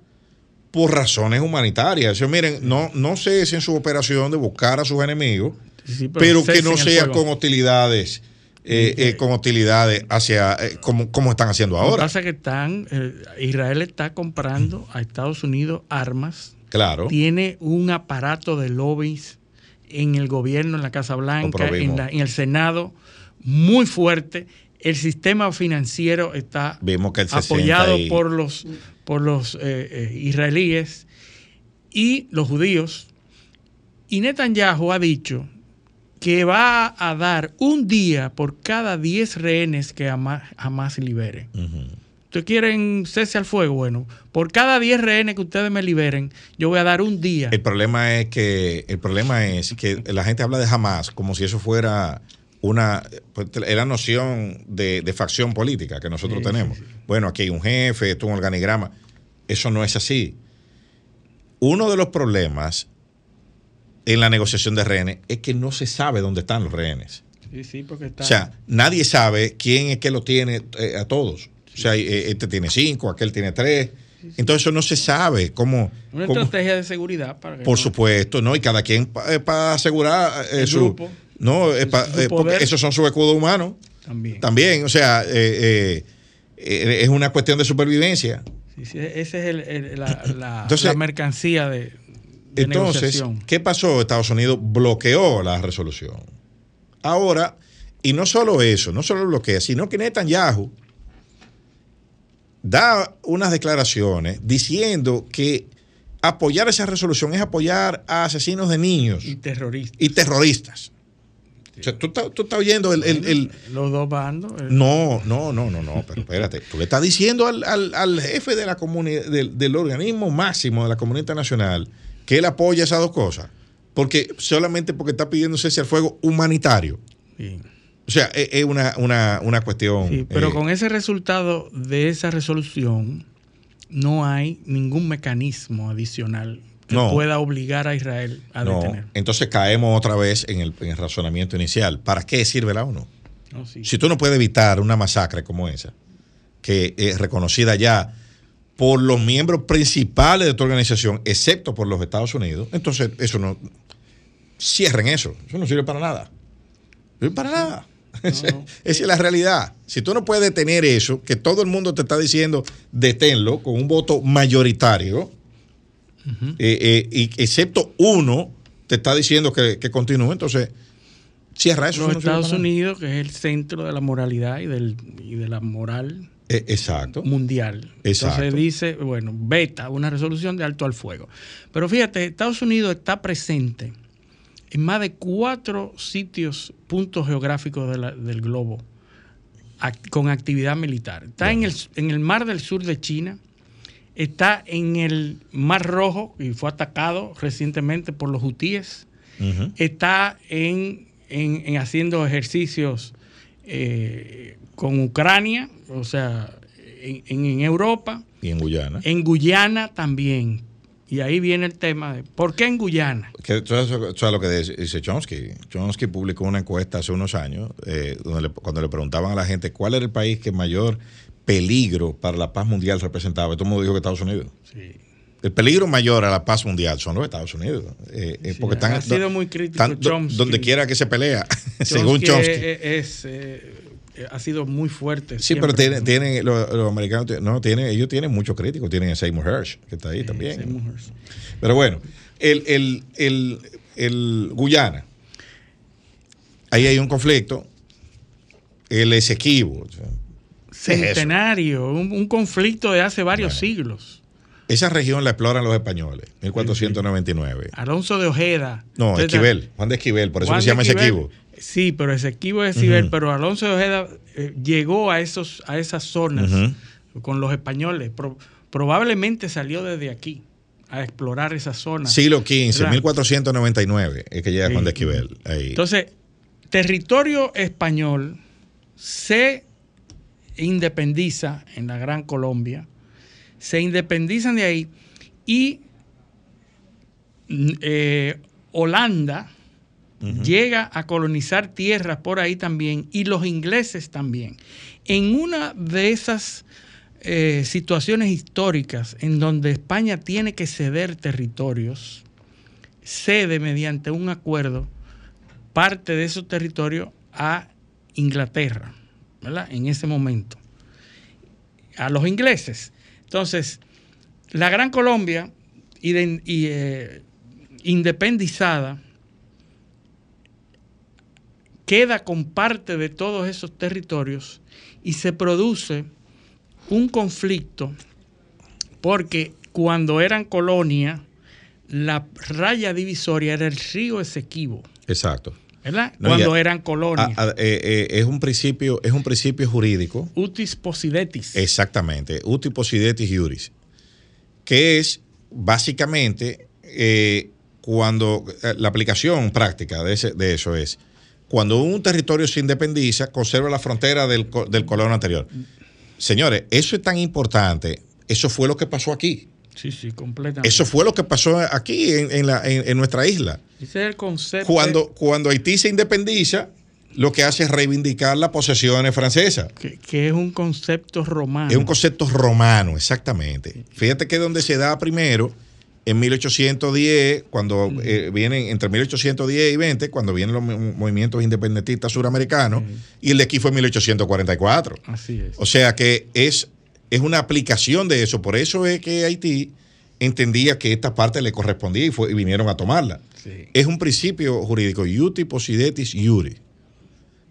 por razones humanitarias. O sea, miren, no, no cesen su operación de buscar a sus enemigos, sí, pero, que no sea con hostilidades, eh, eh, con hostilidades hacia eh, como, como están haciendo Lo que ahora. pasa es que están, eh, Israel está comprando a Estados Unidos armas, Claro. tiene un aparato de lobbies en el gobierno, en la Casa Blanca, en, la- en el Senado, muy fuerte. El sistema financiero está Vimos que el 60 apoyado y- por los, por los eh, eh, israelíes y los judíos. Y Netanyahu ha dicho que va a dar un día por cada 10 rehenes que Hamas libere. Ujú. ¿Ustedes quieren cese al fuego? Bueno, por cada 10 rehenes que ustedes me liberen, yo voy a dar un día. El problema es que el problema es que la gente habla de jamás como si eso fuera una pues, es la noción de, de facción política que nosotros Sí, sí, tenemos. sí. Bueno, aquí hay un jefe, esto es un organigrama. Eso no es así. Uno de los problemas en la negociación de rehenes es que no se sabe dónde están los rehenes. Sí, sí, porque está. O sea, nadie sabe quién es que lo tiene eh, a todos. O sea, eh, este tiene cinco, aquel tiene tres. Entonces eso no se sabe cómo... una cómo- estrategia de seguridad para que por no- supuesto, ¿no? Y cada quien para asegurar eh, El su. grupo. No, es pa- Su eh, porque esos son sus escudos humanos. también. También, o sea, eh, eh, eh, es una cuestión de supervivencia. Sí, sí, esa es el- el- la, la- Entonces- la mercancía de Entonces. ¿qué pasó? Estados Unidos bloqueó la resolución. Ahora, y no solo eso, no solo bloquea, sino que Netanyahu da unas declaraciones diciendo que apoyar esa resolución es apoyar a asesinos de niños Y terroristas. y terroristas. O sea, tú, estás- tú estás oyendo el, el- el- Los dos bandos. eh, No, no, no, no, no, pero espérate. Tú le estás diciendo al, al- al jefe de la del, del organismo máximo de la comunidad internacional que él apoya esas dos cosas. Porque solamente porque está pidiendo cese al fuego humanitario. sí. O sea, es, es una, una, una cuestión. Sí, pero eh, con ese resultado de esa resolución no hay ningún mecanismo adicional que pueda obligar a Israel a no. detener. Entonces caemos otra vez en el, en el razonamiento inicial. ¿Para qué sirve la ONU? Sí. Si tú no puedes evitar una masacre como esa, que es reconocida ya por los miembros principales de tu organización, excepto por los Estados Unidos, entonces eso no. Cierren eso. Eso no sirve para nada. No sirve para nada. No. Esa es la realidad. Si tú no puedes detener eso, que todo el mundo te está diciendo deténlo con un voto mayoritario, uh -huh. eh, eh, excepto uno te está diciendo que, que continúe, entonces cierra eso. Los eso no Estados Unidos, que es el centro de la moralidad y, del, y de la moral eh, exacto. mundial. Exacto. Entonces dice, bueno, veta una resolución de alto al fuego. Pero fíjate, Estados Unidos está presente en más de cuatro sitios, puntos geográficos de la, del globo act con actividad militar. Está en el, en el mar del sur de China, está en el Mar Rojo y fue atacado recientemente por los hutíes, uh -huh. está en, en, en, haciendo ejercicios eh, con Ucrania, o sea, en, en, Europa. Y en Guyana. En Guyana también. Y ahí viene el tema de ¿por qué en Guyana? Que, ¿Sabes lo que dice Chomsky? Chomsky publicó una encuesta hace unos años eh, donde le, cuando le preguntaban a la gente cuál era el país que mayor peligro para la paz mundial representaba. Todo el mundo dijo que Estados Unidos. Sí. El peligro mayor a la paz mundial son los Estados Unidos. Eh, sí, porque están, ha sido muy crítico donde quiera que se pelea, según Chomsky. Es, es, eh, ha sido muy fuerte. Sí, pero tienen, tienen los, los, americanos, no, tienen, ellos tienen muchos críticos. Tienen a Seymour Hersh, que está ahí también. Seymour Hersh. Pero bueno, el, el, el, el, Guyana, ahí hay un conflicto. El Esequibo. Centenario, un, un, conflicto de hace varios bueno, siglos. Esa región la exploran los españoles, 1499. Alonso de Ojeda. No, Esquivel, Juan de Esquivel, por eso Juan se llama Esequibo. Sí, pero Esequibo es Esquivel, uh -huh. pero Alonso de Ojeda eh, llegó a, esos, a esas zonas uh -huh. con los españoles. Pro, probablemente salió desde aquí a explorar esa zona. Siglo XV, ¿verdad? 1499 es que llega sí. Juan de Esquivel. Ahí. Entonces, territorio español se independiza en la Gran Colombia, se independizan de ahí y eh, Holanda llega a colonizar tierras por ahí también y los ingleses también. En una de esas eh, situaciones históricas en donde España tiene que ceder territorios, cede mediante un acuerdo parte de esos territorios a Inglaterra, ¿verdad? En ese momento, a los ingleses. Entonces, la Gran Colombia eh, independizada queda con parte de todos esos territorios y se produce un conflicto porque cuando eran colonia, la raya divisoria era el río Esequibo. Exacto. ¿verdad? No, Cuando ya, eran colonias. A, a, eh, eh, es un principio, es un principio jurídico. Utis possidetis. Exactamente, utis possidetis iuris. Que es básicamente eh, cuando la aplicación práctica de, ese, de, eso es cuando un territorio se independiza, conserva la frontera del, del colon anterior. Señores, eso es tan importante. Eso fue lo que pasó aquí. Sí, sí, completamente. Eso fue lo que pasó aquí en, en, la, en, en nuestra isla. Ese es el concepto. Cuando, cuando Haití se independiza, lo que hace es reivindicar las posesiones francesas. Que, que, es un concepto romano. Es un concepto romano, exactamente. Fíjate que donde se da primero, en 1810, cuando mm. eh, vienen, entre 1810 y 20, cuando vienen los movimientos independentistas suramericanos, mm. y el de aquí fue en 1844. Así es. O sea que es, es una aplicación de eso. Por eso es que Haití entendía que esta parte le correspondía y, fue, y vinieron a tomarla. Sí. Es un principio jurídico, iuti possidetis iuri,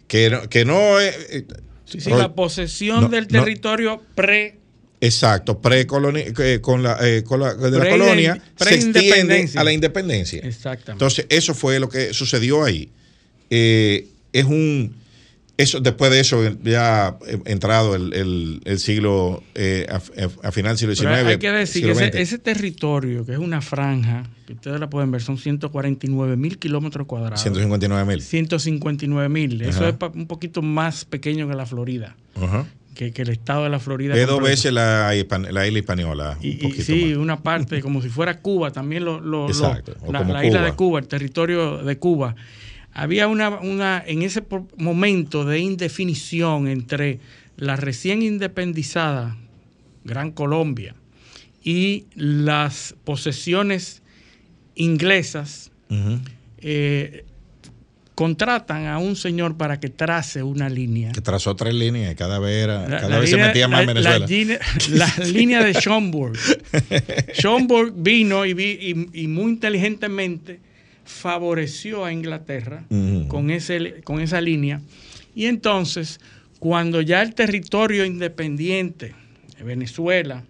que no, que no es... Eh, sí, sí, la posesión no, del territorio no, pre... Exacto, pre eh, con la, eh, con la, de la colonia se extiende a la independencia. Exactamente. Entonces, eso fue lo que sucedió ahí. Eh, es un eso, después de eso, ya entrado el, el, el siglo, eh, a, a, final del siglo XIX. Pero hay que decir que ese, ese, territorio, que es una franja, que ustedes la pueden ver, son 149 mil kilómetros cuadrados. 159 mil. 159 mil. Eso es un poquito más pequeño que la Florida. Uh -huh. Que, el estado de la Florida. Es dos veces la, la, isla española. Y, sí, una parte, como si fuera Cuba, también lo, la, isla de Cuba, el territorio de Cuba. Había una, una, en ese momento de indefinición entre la recién independizada Gran Colombia y las posesiones inglesas, contratan a un señor para que trace una línea. Que trazó tres líneas y cada vez, cada vez se metía más en Venezuela. La, línea de Schomburg. Schomburg vino y, y, muy inteligentemente favoreció a Inglaterra con, ese, con esa línea. Y entonces, cuando ya el territorio independiente de Venezuela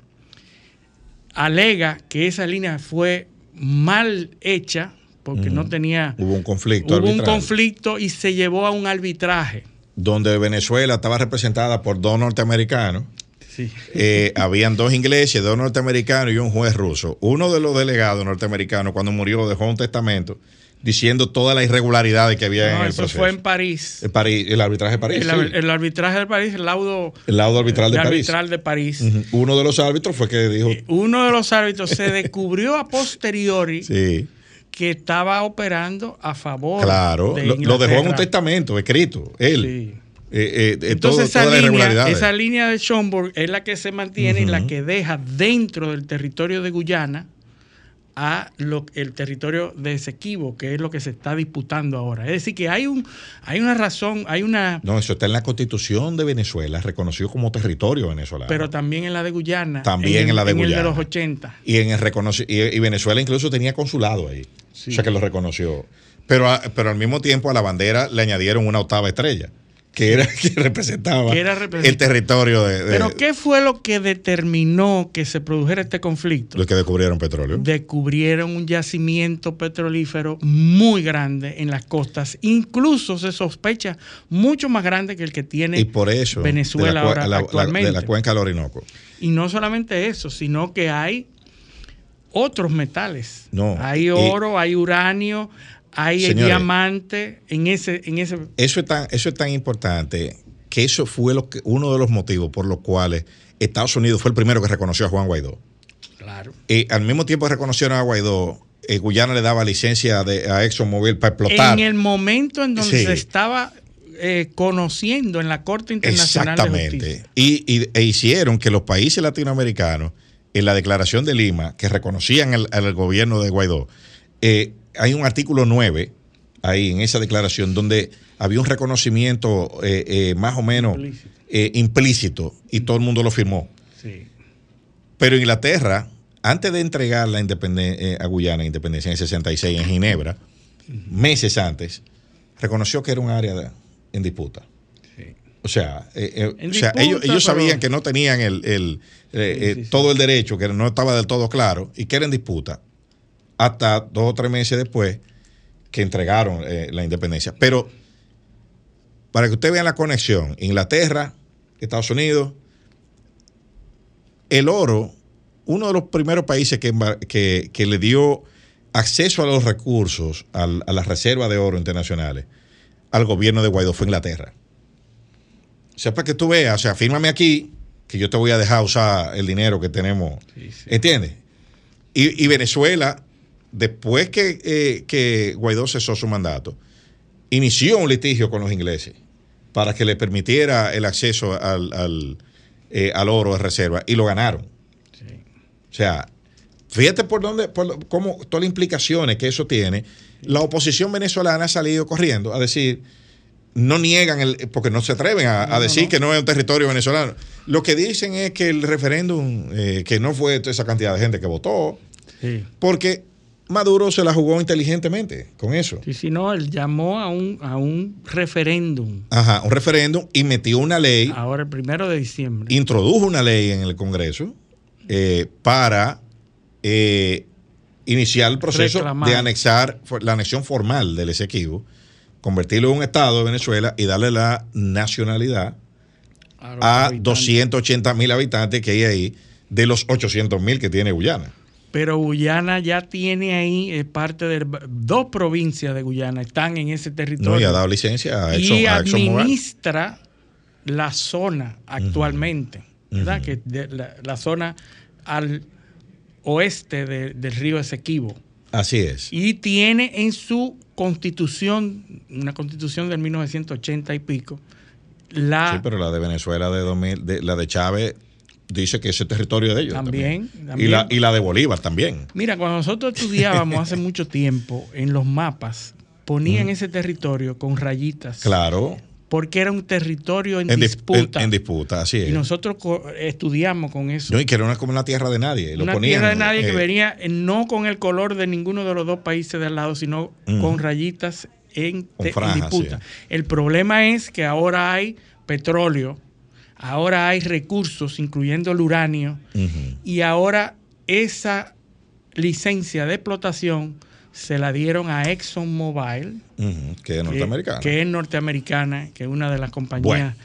alega que esa línea fue mal hecha, porque no tenía... Hubo un conflicto. Hubo un conflicto y se llevó a un arbitraje. Donde Venezuela estaba representada por dos norteamericanos. Sí. Eh, habían dos ingleses, dos norteamericanos y un juez ruso. Uno de los delegados norteamericanos, cuando murió, dejó un testamento diciendo todas las irregularidades que había en el eso fue en París. El, París, el arbitraje de París. El, arbitraje de París, el laudo, el laudo arbitral de, París. Arbitral de París. Uno de los árbitros fue que dijo. Uno de los árbitros se descubrió a posteriori sí que estaba operando a favor. Claro, lo, dejó en un testamento escrito, él. Sí. Eh, eh, Entonces esa, línea, esa línea de Schomburg es la que se mantiene y la que deja dentro del territorio de Guyana a lo, el territorio de Esequibo, que es lo que se está disputando ahora. Es decir, que hay, un, hay una razón, hay una... No, eso está en la constitución de Venezuela, reconocido como territorio venezolano. Pero también en la de Guyana. También en, la de en Guyana. el de los 80. Y, en el y, Venezuela incluso tenía consulado ahí. O sea que lo reconoció. Pero, pero al mismo tiempo a la bandera le añadieron una octava estrella que era que representaba el territorio de, Pero ¿qué fue lo que determinó que se produjera este conflicto? Los que descubrieron petróleo. Descubrieron un yacimiento petrolífero muy grande en las costas, incluso se sospecha mucho más grande que el que tiene y por eso, Venezuela ahora actualmente. de la cuenca del Orinoco. Y no solamente eso, sino que hay otros metales. No. Hay oro, hay uranio, hay diamante en ese, en ese. Eso es tan, eso es tan importante que eso fue lo que, uno de los motivos por los cuales Estados Unidos fue el primero que reconoció a Juan Guaidó. Claro. Y al mismo tiempo que reconocieron a Guaidó, eh, Guyana le daba licencia de, a ExxonMobil para explotar. En el momento en donde se estaba eh, conociendo en la Corte Internacional Exactamente. de Justicia. Y, e hicieron que los países latinoamericanos, en la declaración de Lima, que reconocían al gobierno de Guaidó, eh, hay un artículo 9 ahí en esa declaración donde había un reconocimiento eh, eh, más o menos implícito. y todo el mundo lo firmó. Pero Inglaterra, antes de entregar la independencia a Guyana, independencia en el 66 en Ginebra, meses antes, reconoció que era un área en disputa. O sea, ellos, sabían que no tenían el, todo el derecho, que no estaba del todo claro y que era en disputa hasta dos o tres meses después que entregaron eh, la independencia. Pero para que usted vea la conexión, Inglaterra, Estados Unidos, el oro, uno de los primeros países que, que, le dio acceso a los recursos, a, las reservas de oro internacionales, al gobierno de Guaidó fue Inglaterra. O sea, para que tú veas, o sea, fírmame aquí, que yo te voy a dejar usar el dinero que tenemos. ¿Entiendes? y, Venezuela después eh, que, Guaidó cesó su mandato, inició un litigio con los ingleses para que le permitiera el acceso al, eh, oro de reserva y lo ganaron. O sea, fíjate por dónde, por cómo todas las implicaciones que eso tiene. La oposición venezolana ha salido corriendo a decir, no niegan el, porque no se atreven a, decir que no es un territorio venezolano. Lo que dicen es que el referéndum, eh, que no fue toda esa cantidad de gente que votó, porque Maduro se la jugó inteligentemente con eso. Sí, si no, él llamó a un, a un referéndum. Ajá, un referéndum y metió una ley. Ahora, el primero de diciembre. Introdujo una ley en el Congreso eh, para eh, iniciar el proceso de anexar la anexión formal del Esequibo, convertirlo en un Estado de Venezuela y darle la nacionalidad a, a 280 mil habitantes que hay ahí de los 800 mil que tiene Guyana pero Guyana ya tiene ahí eh, parte de dos provincias de Guyana están en ese territorio. No, y ha dado licencia a Exxon, Y administra la zona actualmente, ¿verdad? Que la, zona al oeste del río Esequibo. Así es. Y tiene en su constitución, una constitución del 1980 y pico, la... Sí, pero la de Venezuela de 2000, de, la de Chávez dice que ese territorio de ellos. También, Y, la, y la de Bolívar también. Mira, cuando nosotros estudiábamos hace mucho tiempo en los mapas, ponían ese territorio con rayitas. Claro. Porque era un territorio en, disputa. En, disputa, así es. Y nosotros estudiamos con eso. No, y que era una, como una tierra de nadie. una tierra de nadie que eh, venía eh, no con el color de ninguno de los dos países de al lado, sino con rayitas en, disputa. El problema es que ahora hay petróleo, ahora hay recursos, incluyendo el uranio, y ahora esa licencia de explotación se la dieron a ExxonMobil, que es norteamericana. Que, es norteamericana, que es una de las compañías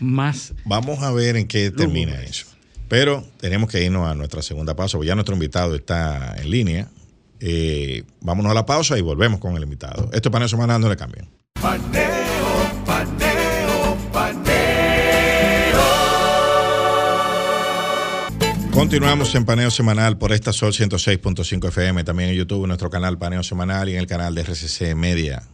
más. Vamos a ver en qué termina eso. Pero tenemos que irnos a nuestra segunda pausa, porque ya nuestro invitado está en línea. Eh, vámonos a la pausa y volvemos con el invitado. Esto es Paneo Semanal, no le cambien. Paneo, paneo, Continuamos en Paneo Semanal por esta Sol 106.5 FM, también en YouTube, en nuestro canal Paneo Semanal y en el canal de RCC Media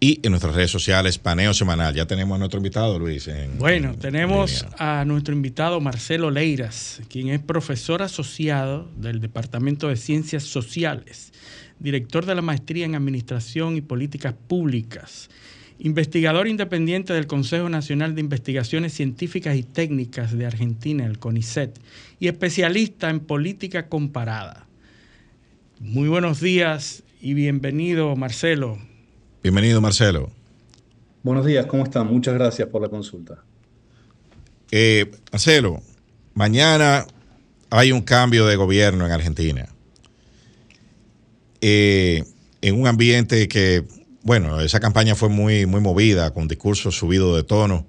y en nuestras redes sociales Paneo Semanal. Ya tenemos a nuestro invitado, Luis. bueno, tenemos a nuestro invitado Marcelo Leiras, quien es profesor asociado del Departamento de Ciencias Sociales, director de la maestría en Administración y Políticas Públicas, investigador independiente del Consejo Nacional de Investigaciones Científicas y Técnicas de Argentina, el CONICET, y especialista en política comparada. Muy buenos días y bienvenido, Marcelo. Bienvenido, Marcelo. Buenos días, ¿cómo están? Muchas gracias por la consulta. Eh, Marcelo, mañana hay un cambio de gobierno en Argentina. Eh, en un ambiente que, bueno, esa campaña fue muy, muy movida, con discursos subidos de tono.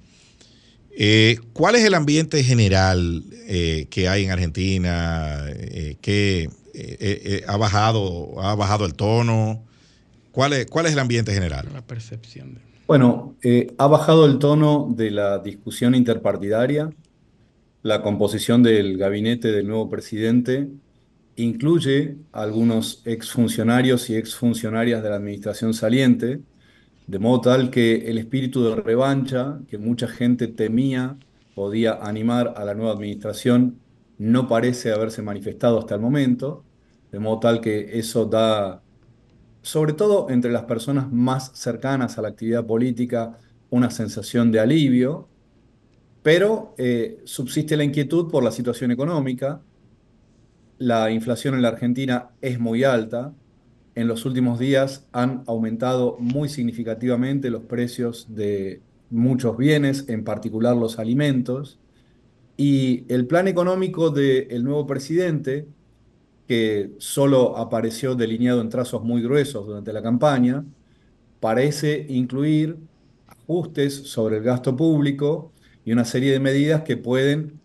Eh, ¿Cuál es el ambiente general que hay en Argentina? ¿Qué ha bajado, ha bajado el tono? ¿Cuál es, cuál es el ambiente general? La percepción. Bueno, eh, ha bajado el tono de la discusión interpartidaria. La composición del gabinete del nuevo presidente incluye algunos exfuncionarios y exfuncionarias de la administración saliente, de modo tal que el espíritu de revancha que mucha gente temía podía animar a la nueva administración no parece haberse manifestado hasta el momento, de modo tal que eso da sobre todo entre las personas más cercanas a la actividad política, una sensación de alivio, pero eh, subsiste la inquietud por la situación económica. La inflación en la Argentina es muy alta. En los últimos días han aumentado muy significativamente los precios de muchos bienes, en particular los alimentos. Y el plan económico del nuevo presidente, que solo apareció delineado en trazos muy gruesos durante la campaña, parece incluir ajustes sobre el gasto público y una serie de medidas que pueden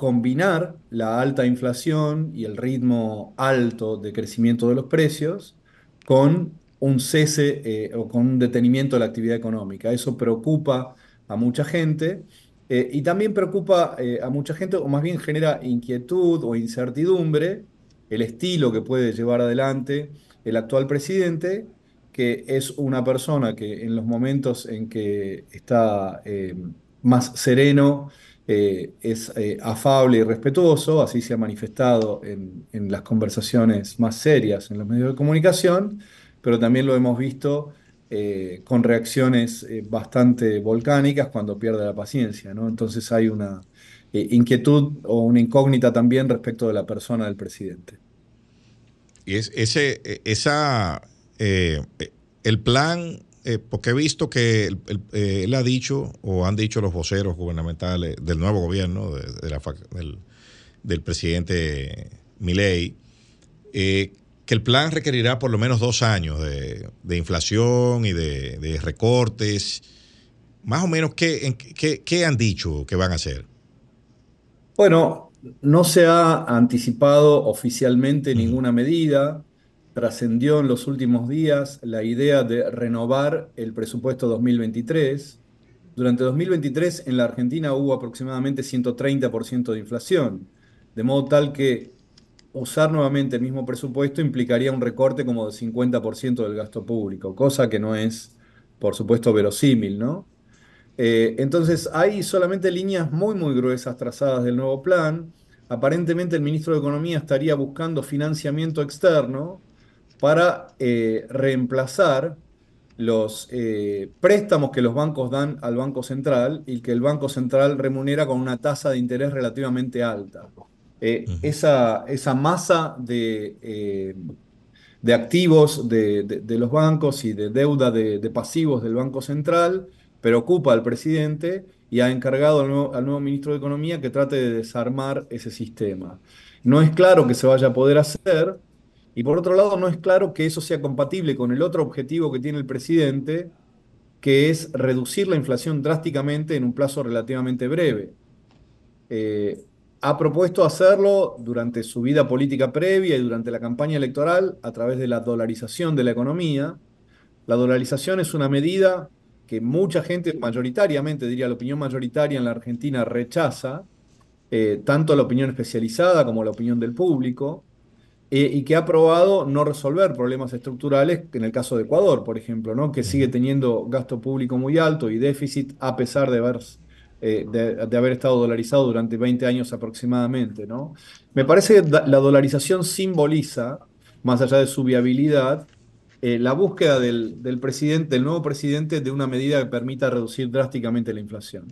combinar la alta inflación y el ritmo alto de crecimiento de los precios con un cese eh, o con un detenimiento de la actividad económica. Eso preocupa a mucha gente eh, y también preocupa eh, a mucha gente, o más bien genera inquietud o incertidumbre el estilo que puede llevar adelante el actual presidente, que es una persona que en los momentos en que está más sereno, eh, es eh, afable y respetuoso, así se ha manifestado en, las conversaciones más serias en los medios de comunicación, pero también lo hemos visto con reacciones bastante volcánicas cuando pierde la paciencia. Entonces hay una, eh, inquietud o una incógnita también respecto de la persona del presidente. Y es, ese, e, esa, eh, el plan, eh, porque he visto que él, ha dicho, o han dicho los voceros gubernamentales del nuevo gobierno, de, la, del, del, presidente Milei, que el plan requerirá por lo menos dos años de, inflación y de, recortes. Más o menos, ¿qué, qué, ¿qué han dicho que van a hacer? Bueno, no se ha anticipado oficialmente ninguna medida. Trascendió en los últimos días la idea de renovar el presupuesto 2023. durante 2023 en la Argentina hubo aproximadamente 130% de inflación, de modo tal que usar nuevamente el mismo presupuesto implicaría un recorte como de 50% del gasto público, cosa que no es, por supuesto, verosímil, ¿no? Eh, entonces hay solamente líneas muy, muy gruesas trazadas del nuevo plan. Aparentemente el ministro de Economía estaría buscando financiamiento externo para eh, reemplazar los eh, préstamos que los bancos dan al Banco Central y que el Banco Central remunera con una tasa de interés relativamente alta. Eh, esa, esa, masa de, eh, de activos de, los bancos y de deuda de, pasivos del Banco Central preocupa al presidente y ha encargado al nuevo, al nuevo ministro de Economía que trate de desarmar ese sistema. No es claro que se vaya a poder hacer, y por otro lado, no es claro que eso sea compatible con el otro objetivo que tiene el presidente, que es reducir la inflación drásticamente en un plazo relativamente breve. Eh, ha propuesto hacerlo durante su vida política previa y durante la campaña electoral a través de la dolarización de la economía. La dolarización es una medida que mucha gente, mayoritariamente, diría la opinión mayoritaria en la Argentina, rechaza, eh, tanto la opinión especializada como la opinión del público. Eh, y que ha probado no resolver problemas estructurales, en el caso de Ecuador, por ejemplo, ¿no? que sigue teniendo gasto público muy alto y déficit a pesar de haber, eh, de, haber estado dolarizado durante 20 años aproximadamente. ¿no? Me parece que la dolarización simboliza, más allá de su viabilidad, eh, la búsqueda del, del, presidente, del nuevo presidente de una medida que permita reducir drásticamente la inflación.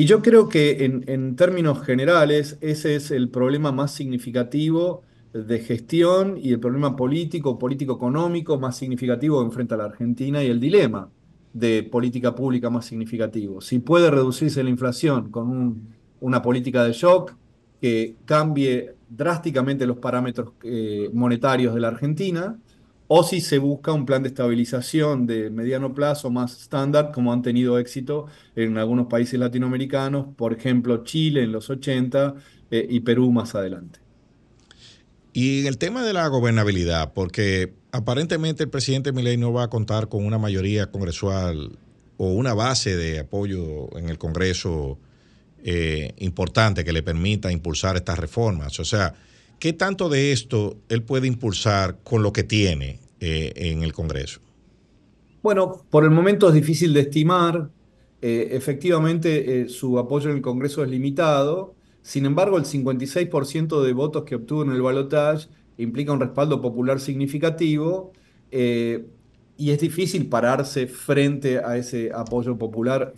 Y yo creo que en, términos generales ese es el problema más significativo de gestión y el problema político, político-económico más significativo que enfrenta la Argentina y el dilema de política pública más significativo. Si puede reducirse la inflación con una política de shock que cambie drásticamente los parámetros eh, monetarios de la Argentina, o si se busca un plan de estabilización de mediano plazo más estándar, como han tenido éxito en algunos países latinoamericanos, por ejemplo Chile en los 80 eh, y Perú más adelante. Y el tema de la gobernabilidad, porque aparentemente el presidente Milei no va a contar con una mayoría congresual o una base de apoyo en el Congreso eh, importante que le permita impulsar estas reformas. O sea, ¿Qué tanto de esto él puede impulsar con lo que tiene eh, en el Congreso? Bueno, por el momento es difícil de estimar. Eh, efectivamente, eh, su apoyo en el Congreso es limitado. Sin embargo, el 56% de votos que obtuvo en el balotaje implica un respaldo popular significativo y es difícil pararse frente a ese apoyo popular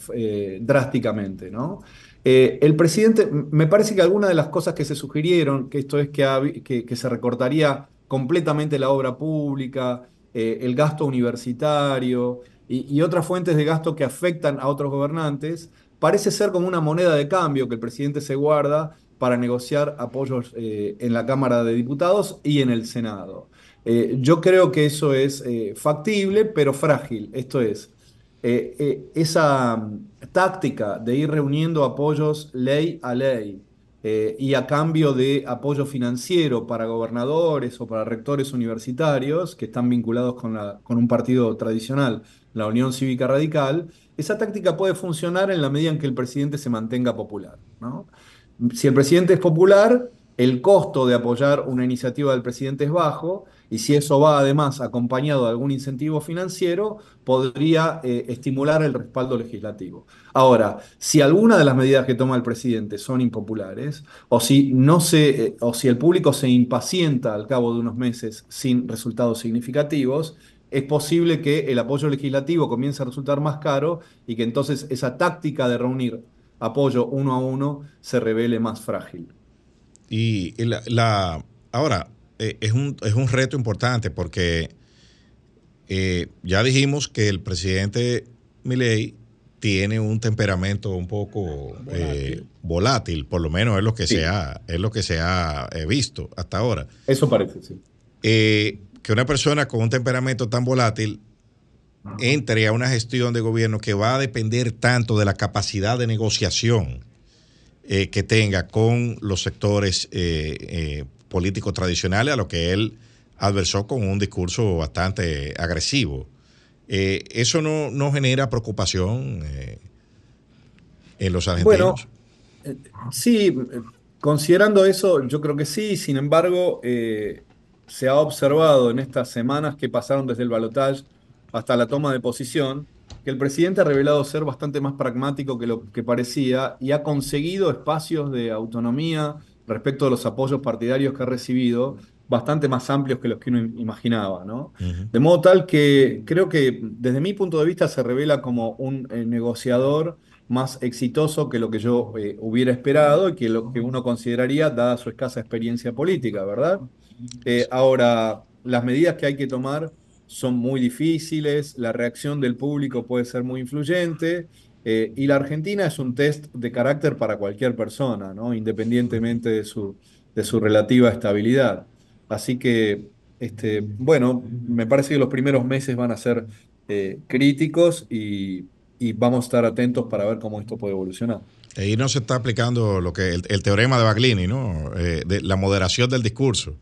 drásticamente, ¿no? Eh, el presidente, me parece que algunas de las cosas que se sugirieron, que esto es que, que, se recortaría completamente la obra pública, eh, el gasto universitario y, otras fuentes de gasto que afectan a otros gobernantes, parece ser como una moneda de cambio que el presidente se guarda para negociar apoyos eh, en la Cámara de Diputados y en el Senado. yo creo que eso es factible, pero frágil. Esto es, eh, eh, esa mm, táctica de ir reuniendo apoyos ley a ley eh, y a cambio de apoyo financiero para gobernadores o para rectores universitarios que están vinculados con, la, con un partido tradicional, la Unión Cívica Radical, esa táctica puede funcionar en la medida en que el presidente se mantenga popular. Si el presidente es popular, el costo de apoyar una iniciativa del presidente es bajo y si eso va además acompañado de algún incentivo financiero, podría eh, estimular el respaldo legislativo. Ahora, si alguna de las medidas que toma el presidente son impopulares, o si, no se, eh, o si el público se impacienta al cabo de unos meses sin resultados significativos, es posible que el apoyo legislativo comience a resultar más caro y que entonces esa táctica de reunir apoyo uno a uno se revele más frágil. Y la ahora, eh, es, un, es un reto importante porque eh, ya dijimos que el presidente Milei tiene un temperamento un poco eh, volátil. por lo menos es lo que se ha, es lo que se ha visto hasta ahora. Eso parece, sí. que una persona con un temperamento tan volátil entre a una gestión de gobierno que va a depender tanto de la capacidad de negociación que tenga con los sectores políticos tradicionales a lo que él adversó con un discurso bastante agresivo. ¿Eso no, no, genera preocupación en los argentinos? Bueno, sí, considerando eso, yo creo que sí. Sin embargo, se ha observado en estas semanas que pasaron desde el balotaje hasta la toma de posición, que el presidente ha revelado ser bastante más pragmático que lo que parecía y ha conseguido espacios de autonomía respecto a los apoyos partidarios que ha recibido bastante más amplios que los que uno imaginaba, ¿no? De modo tal que creo que desde mi punto de vista se revela como un eh, negociador más exitoso que lo que yo eh, hubiera esperado y que lo que uno consideraría dada su escasa experiencia política, ¿verdad? Eh, ahora, las medidas que hay que tomar son muy difíciles, la reacción del público puede ser muy influyente eh, y la Argentina es un test de carácter para cualquier persona, ¿no? independientemente de su, de su relativa estabilidad. Así que, este, bueno, me parece que los primeros meses van a ser eh, críticos y, vamos a estar atentos para ver cómo esto puede evolucionar. Ahí no se está aplicando lo que el, teorema de Baglini, ¿no? la moderación del discurso.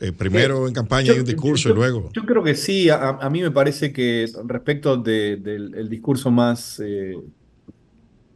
Eh, primero en campaña y un discurso y luego. Yo creo que sí, a, mí me parece que respecto del discurso más eh,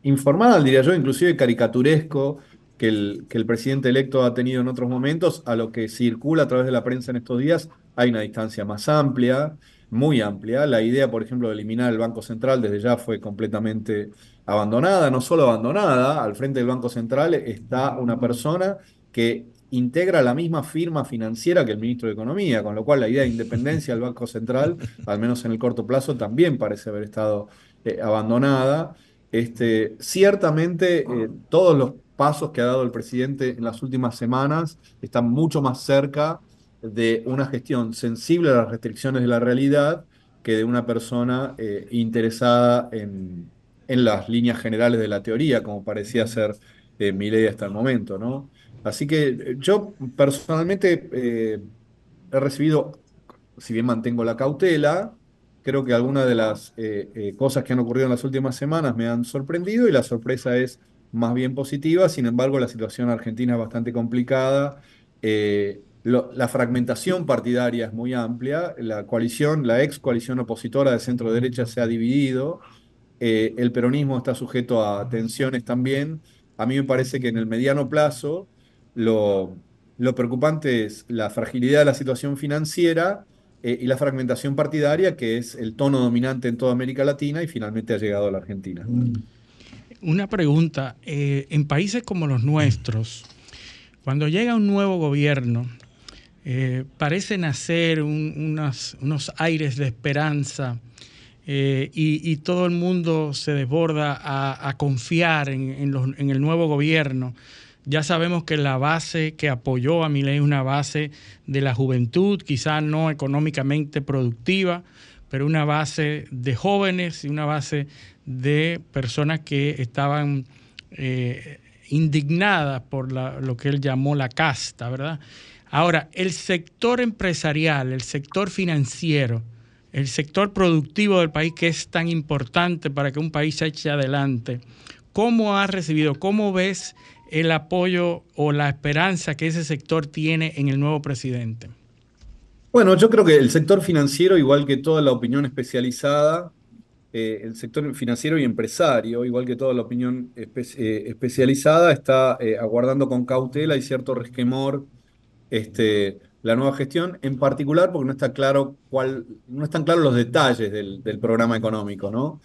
informal, diría yo, inclusive caricaturesco, que el, que el presidente electo ha tenido en otros momentos, a lo que circula a través de la prensa en estos días, hay una distancia más amplia, muy amplia. La idea, por ejemplo, de eliminar el Banco Central desde ya fue completamente abandonada, no solo abandonada, al frente del Banco Central está una persona que integra la misma firma financiera que el ministro de Economía, con lo cual la idea de independencia del Banco Central, al menos en el corto plazo, también parece haber estado eh, abandonada. Este, ciertamente, eh, todos los pasos que ha dado el presidente en las últimas semanas están mucho más cerca de una gestión sensible a las restricciones de la realidad que de una persona eh, interesada en, en, las líneas generales de la teoría, como parecía ser mi ley hasta el momento, ¿no? Así que eh, yo personalmente eh, he recibido, si bien mantengo la cautela, creo que algunas de las eh, cosas que han ocurrido en las últimas semanas me han sorprendido y la sorpresa es más bien positiva. Sin embargo, la situación argentina es bastante complicada. la fragmentación partidaria es muy amplia. La coalición, la ex coalición opositora de centro derecha se ha dividido. el peronismo está sujeto a tensiones también. A mí me parece que en el mediano plazo lo, preocupante es la fragilidad de la situación financiera eh, y la fragmentación partidaria, que es el tono dominante en toda América Latina y finalmente ha llegado a la Argentina. Una pregunta, eh, en países como los nuestros, cuando llega un nuevo gobierno, eh, parece nacer unos aires de esperanza y, todo el mundo se desborda a, confiar en, en, el nuevo gobierno. Ya sabemos que la base que apoyó a Milei es una base de la juventud, quizás no económicamente productiva, pero una base de jóvenes y una base de personas que estaban eh, indignadas por lo que él llamó la casta, ¿verdad? Ahora, el sector empresarial, el sector financiero, el sector productivo del país que es tan importante para que un país se eche adelante, ¿cómo ha recibido, cómo ves el apoyo o la esperanza que ese sector tiene en el nuevo presidente? Bueno, yo creo que el sector financiero, igual que toda la opinión especializada, eh, el sector financiero y empresario, igual que toda la opinión eh, especializada, está eh, aguardando con cautela y cierto resquemor este, la nueva gestión, en particular porque no está claro cuál, no están claros los detalles del, del programa económico, ¿no?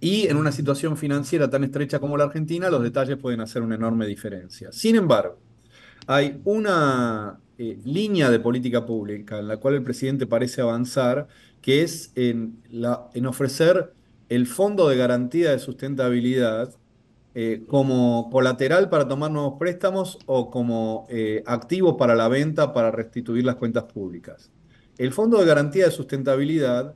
Y en una situación financiera tan estrecha como la Argentina, los detalles pueden hacer una enorme diferencia. Sin embargo, hay una eh, línea de política pública en la cual el presidente parece avanzar, que es en, la, en ofrecer el fondo de garantía de sustentabilidad eh, como colateral para tomar nuevos préstamos o como eh, activo para la venta para restituir las cuentas públicas. El fondo de garantía de sustentabilidad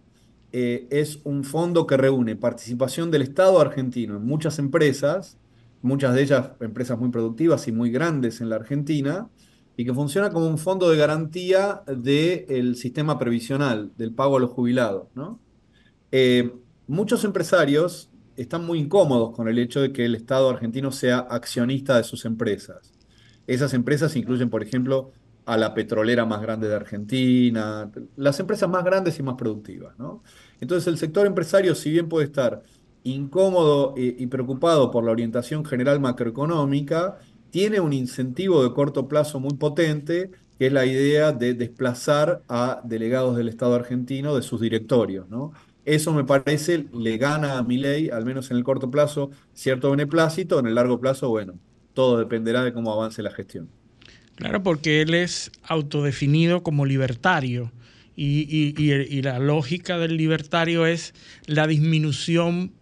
eh, es un fondo que reúne participación del Estado argentino en muchas empresas, muchas de ellas empresas muy productivas y muy grandes en la Argentina, y que funciona como un fondo de garantía del sistema previsional, del pago a los jubilados. Eh, muchos empresarios están muy incómodos con el hecho de que el Estado argentino sea accionista de sus empresas. Esas empresas incluyen, por ejemplo, a la petrolera más grande de Argentina, las empresas más grandes y más productivas. Entonces el sector empresario, si bien puede estar incómodo y preocupado por la orientación general macroeconómica, tiene un incentivo de corto plazo muy potente, que es la idea de desplazar a delegados del Estado argentino de sus directorios, ¿no? Eso me parece le gana a mi ley, al menos en el corto plazo, cierto beneplácito, en el largo plazo, bueno, todo dependerá de cómo avance la gestión. Claro, porque él es autodefinido como libertario y, la lógica del libertario es la disminución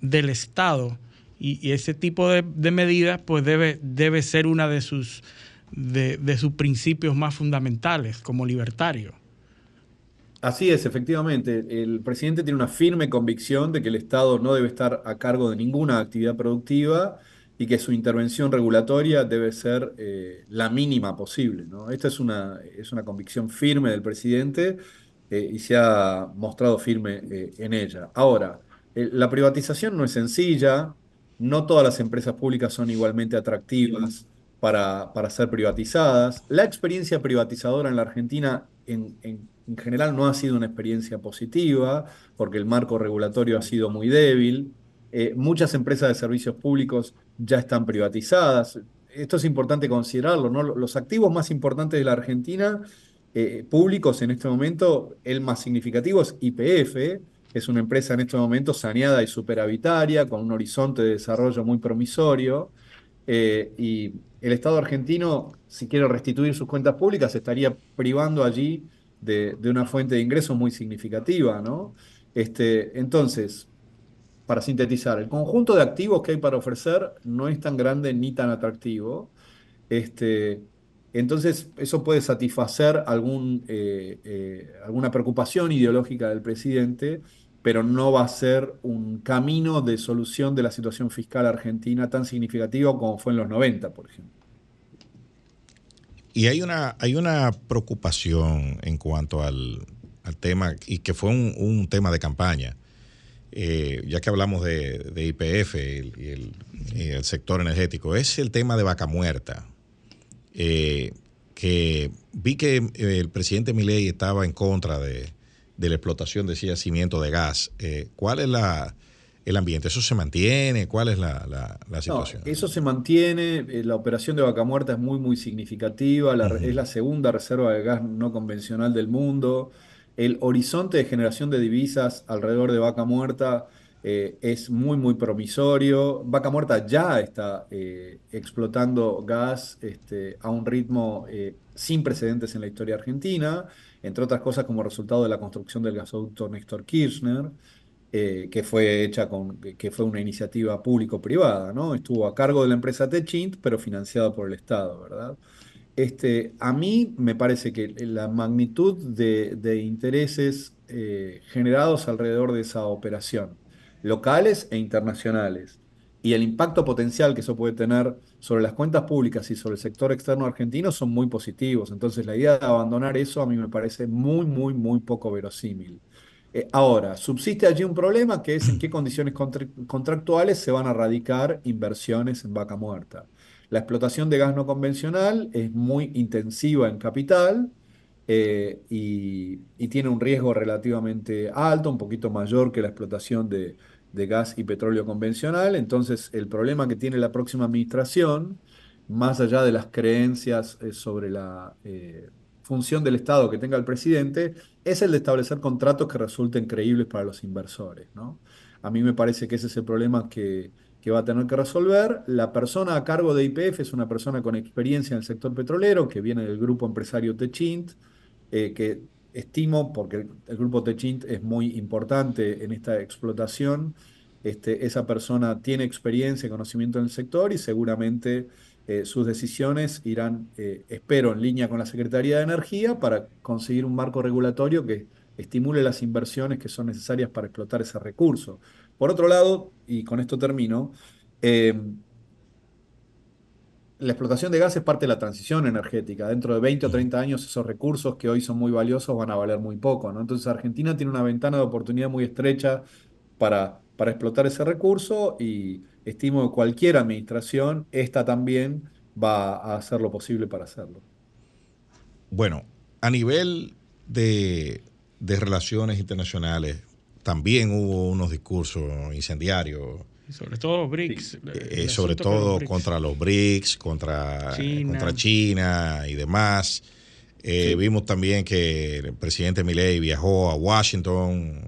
del Estado y, ese tipo de, medidas pues debe, debe ser una de sus, de, de sus principios más fundamentales como libertario. Así es, efectivamente. El presidente tiene una firme convicción de que el Estado no debe estar a cargo de ninguna actividad productiva y que su intervención regulatoria debe ser eh, la mínima posible. ¿no? Esta es una, es una convicción firme del presidente eh, y se ha mostrado firme eh, en ella. Ahora, la privatización no es sencilla, no todas las empresas públicas son igualmente atractivas para, para ser privatizadas. La experiencia privatizadora en la Argentina en, en en general no ha sido una experiencia positiva, porque el marco regulatorio ha sido muy débil. Eh, muchas empresas de servicios públicos ya están privatizadas. Esto es importante considerarlo. ¿no? Los activos más importantes de la Argentina, eh, públicos en este momento, el más significativo es IPF, que es una empresa en este momento saneada y superavitaria, con un horizonte de desarrollo muy promisorio. Eh, y el Estado argentino, si quiere restituir sus cuentas públicas, estaría privando allí de, una fuente de ingresos muy significativa, ¿no? Este, entonces, para sintetizar, el conjunto de activos que hay para ofrecer no es tan grande ni tan atractivo. Este, entonces, eso puede satisfacer eh, eh, alguna preocupación ideológica del presidente, pero no va a ser un camino de solución de la situación fiscal argentina tan significativo como fue en los 90, por ejemplo. Y hay una, hay una preocupación en cuanto al, tema, y que fue un, tema de campaña, eh, ya que hablamos de, IPF y el, sector energético, es el tema de vaca muerta. Eh, que vi que eh, el presidente Milei estaba en contra de, la explotación de ese yacimiento de gas. ¿Cuál es la, el ambiente? ¿Eso se mantiene? ¿Cuál es la, situación? eso se mantiene. La operación de Vaca Muerta es muy, muy significativa. Es la segunda reserva de gas no convencional del mundo. El horizonte de generación de divisas alrededor de Vaca Muerta eh, es muy, muy promisorio. Vaca Muerta ya está eh, explotando gas este, a un ritmo sin precedentes en la historia argentina, entre otras cosas como resultado de la construcción del gasoducto Néstor Kirchner. Eh, que fue hecha con, que fue una iniciativa público-privada, ¿no? Estuvo a cargo de la empresa Techint, pero financiada por el Estado, ¿verdad? Este, a mí me parece que la magnitud de, intereses eh, generados alrededor de esa operación, locales e internacionales, y el impacto potencial que eso puede tener sobre las cuentas públicas y sobre el sector externo argentino son muy positivos. Entonces la idea de abandonar eso a mí me parece muy, muy, muy poco verosímil. Eh, ahora, subsiste allí un problema que es en qué condiciones contractuales se van a radicar inversiones en vaca muerta. La explotación de gas no convencional es muy intensiva en capital eh, y, tiene un riesgo relativamente alto, un poquito mayor que la explotación de, gas y petróleo convencional. Entonces, el problema que tiene la próxima administración, más allá de las creencias eh, sobre la función del Estado que tenga el presidente es el de establecer contratos que resulten creíbles para los inversores. ¿no? A mí me parece que ese es el problema que, va a tener que resolver. La persona a cargo de IPF es una persona con experiencia en el sector petrolero, que viene del grupo empresario Techint, eh, que estimo, porque el, grupo Techint es muy importante en esta explotación, este, esa persona tiene experiencia y conocimiento en el sector y seguramente eh, sus decisiones irán, eh, espero, en línea con la Secretaría de Energía para conseguir un marco regulatorio que estimule las inversiones que son necesarias para explotar ese recurso. Por otro lado, y con esto termino, em, la explotación de gas es parte de la transición energética. Dentro de 20 o 30 años esos recursos que hoy son muy valiosos van a valer muy poco. ¿no? Entonces Argentina tiene una ventana de oportunidad muy estrecha para, para explotar ese recurso y estimo que cualquier administración, esta también va a hacer lo posible para hacerlo. bueno, a nivel de, relaciones internacionales, también hubo unos discursos incendiarios. Sobre todo BRICS. Eh, sobre todo contra los BRICS, contra China, contra China y demás. Eh, vimos también que el presidente Milei viajó a Washington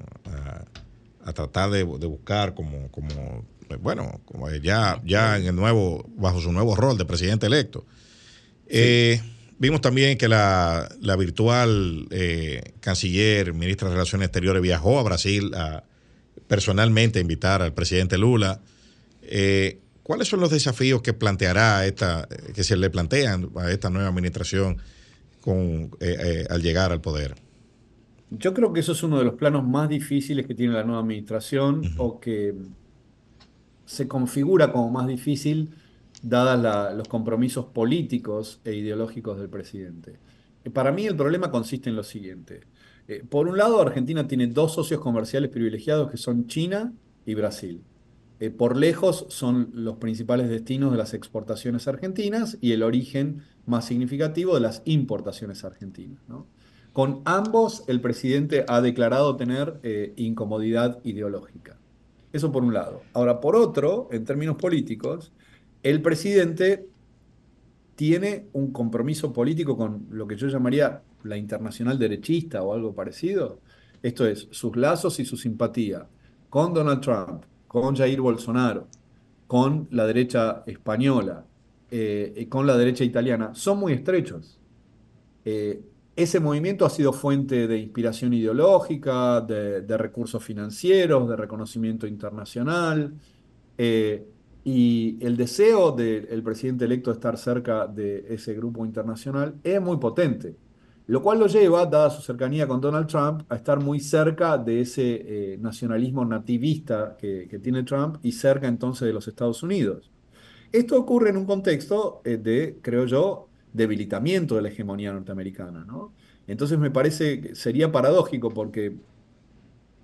a, tratar de, buscar como, como bueno, como ya, ya en el nuevo, bajo su nuevo rol de presidente electo. Eh, vimos también que la, virtual eh, canciller, ministra de Relaciones Exteriores, viajó a Brasil a personalmente invitar al presidente Lula. ¿Cuáles son los desafíos que planteará esta, que se le plantean a esta nueva administración? con, eh, eh, al llegar al poder? Yo creo que eso es uno de los planos más difíciles que tiene la nueva administración o que se configura como más difícil dadas los compromisos políticos e ideológicos del presidente. Eh, para mí el problema consiste en lo siguiente. por un lado, Argentina tiene dos socios comerciales privilegiados que son China y Brasil. por lejos son los principales destinos de las exportaciones argentinas y el origen más significativo de las importaciones argentinas. Con ambos, el presidente ha declarado tener eh, incomodidad ideológica. Eso por un lado. Ahora, por otro, en términos políticos, el presidente tiene un compromiso político con lo que yo llamaría la internacional derechista o algo parecido. Esto es, sus lazos y su simpatía con Donald Trump, con Jair Bolsonaro, con la derecha española, eh, con la derecha italiana son muy estrechos. Eh, ese movimiento ha sido fuente de inspiración ideológica, de, recursos financieros, de reconocimiento internacional. Eh, y el deseo del presidente electo de estar cerca de ese grupo internacional es muy potente, lo cual lo lleva, dada su cercanía con Donald Trump, a estar muy cerca de ese nacionalismo nativista que tiene Trump y cerca entonces de los Estados Unidos. Esto ocurre en un contexto eh, de, creo yo, debilitamiento de la hegemonía norteamericana. ¿no? Entonces me parece que sería paradójico porque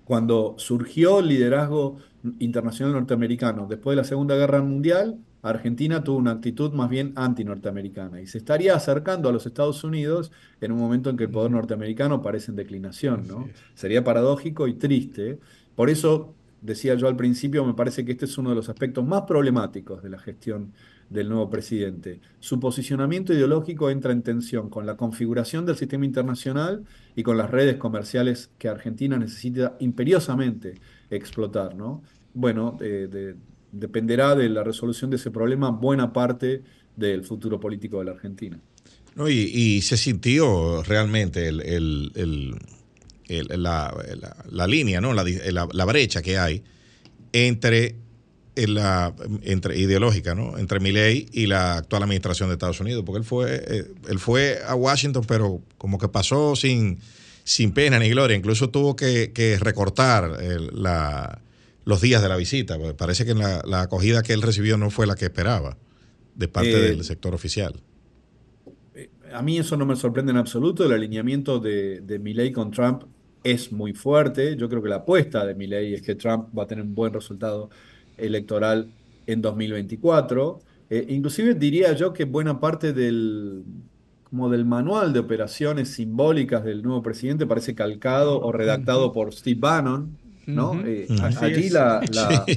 cuando surgió el liderazgo internacional norteamericano después de la Segunda Guerra Mundial, Argentina tuvo una actitud más bien anti-norteamericana y se estaría acercando a los Estados Unidos en un momento en que el poder norteamericano parece en declinación. ¿no? Sería paradójico y triste. Por eso decía yo al principio, me parece que este es uno de los aspectos más problemáticos de la gestión del nuevo presidente. Su posicionamiento ideológico entra en tensión con la configuración del sistema internacional y con las redes comerciales que Argentina necesita imperiosamente explotar. ¿no? Bueno, dependerá de la resolución de ese problema buena parte del futuro político de la Argentina. y, se sintió realmente el la, línea, ¿no? La, brecha que hay entre la entre ideológica, ¿no? Entre Milley y la actual administración de Estados Unidos, porque él fue eh, él fue a Washington, pero como que pasó sin sin pena ni gloria, incluso tuvo que, recortar los días de la visita. Parece que la, acogida que él recibió no fue la que esperaba de parte eh, del sector oficial. Eh, a mí eso no me sorprende en absoluto. El alineamiento de, de Milley con Trump es muy fuerte. Yo creo que la apuesta de Milley es que Trump va a tener un buen resultado electoral en 2024. Eh, inclusive diría yo que buena parte del, como del manual de operaciones simbólicas del nuevo presidente parece calcado o redactado por Steve Bannon. ¿no? Eh, allí la,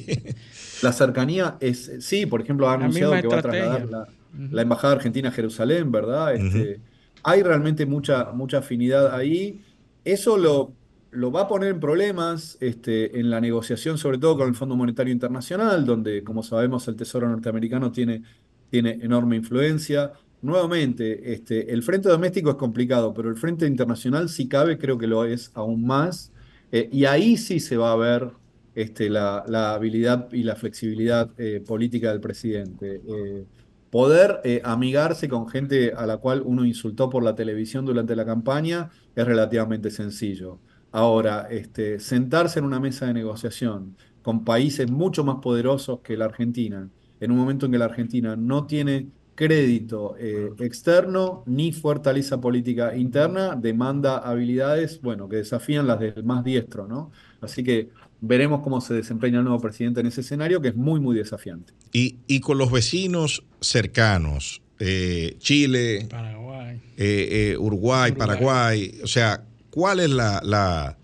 la, cercanía es, sí, por ejemplo, ha anunciado que va a trasladar la, Embajada Argentina a Jerusalén, ¿verdad? Este, hay realmente mucha, mucha afinidad ahí. Eso lo, lo va a poner en problemas este, en la negociación, sobre todo con el Fondo Monetario Internacional, donde, como sabemos, el Tesoro norteamericano tiene, tiene enorme influencia. Nuevamente, este, el frente doméstico es complicado, pero el frente internacional, si cabe, creo que lo es aún más. Eh, y ahí sí se va a ver este, la, habilidad y la flexibilidad eh, política del presidente. Eh, poder amigarse con gente a la cual uno insultó por la televisión durante la campaña es relativamente sencillo. Ahora, este, sentarse en una mesa de negociación con países mucho más poderosos que la Argentina, en un momento en que la Argentina no tiene crédito eh, externo ni fortaleza política interna, demanda habilidades, bueno, que desafían las del más diestro, ¿no? Así que veremos cómo se desempeña el nuevo presidente en ese escenario, que es muy, muy desafiante. Y, y con los vecinos cercanos, eh, Chile, Paraguay. eh, eh, Uruguay, Uruguay. Paraguay. O sea, ¿cuál es la, la-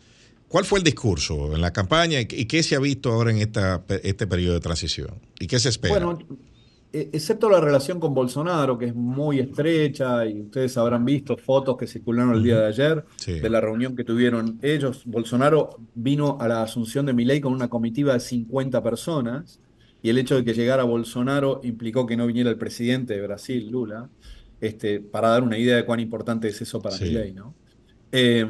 cuál fue el discurso en la campaña y, qué se ha visto ahora en esta, este periodo de transición? ¿Y qué se espera? Bueno, excepto la relación con Bolsonaro, que es muy estrecha, y ustedes habrán visto fotos que circularon el día de ayer Sí. de la reunión que tuvieron ellos. Bolsonaro vino a la asunción de Milei con una comitiva de 50 personas, y el hecho de que llegara Bolsonaro implicó que no viniera el presidente de Brasil, Lula, este, para dar una idea de cuán importante es eso para Sí. Milei, ¿no? Eh,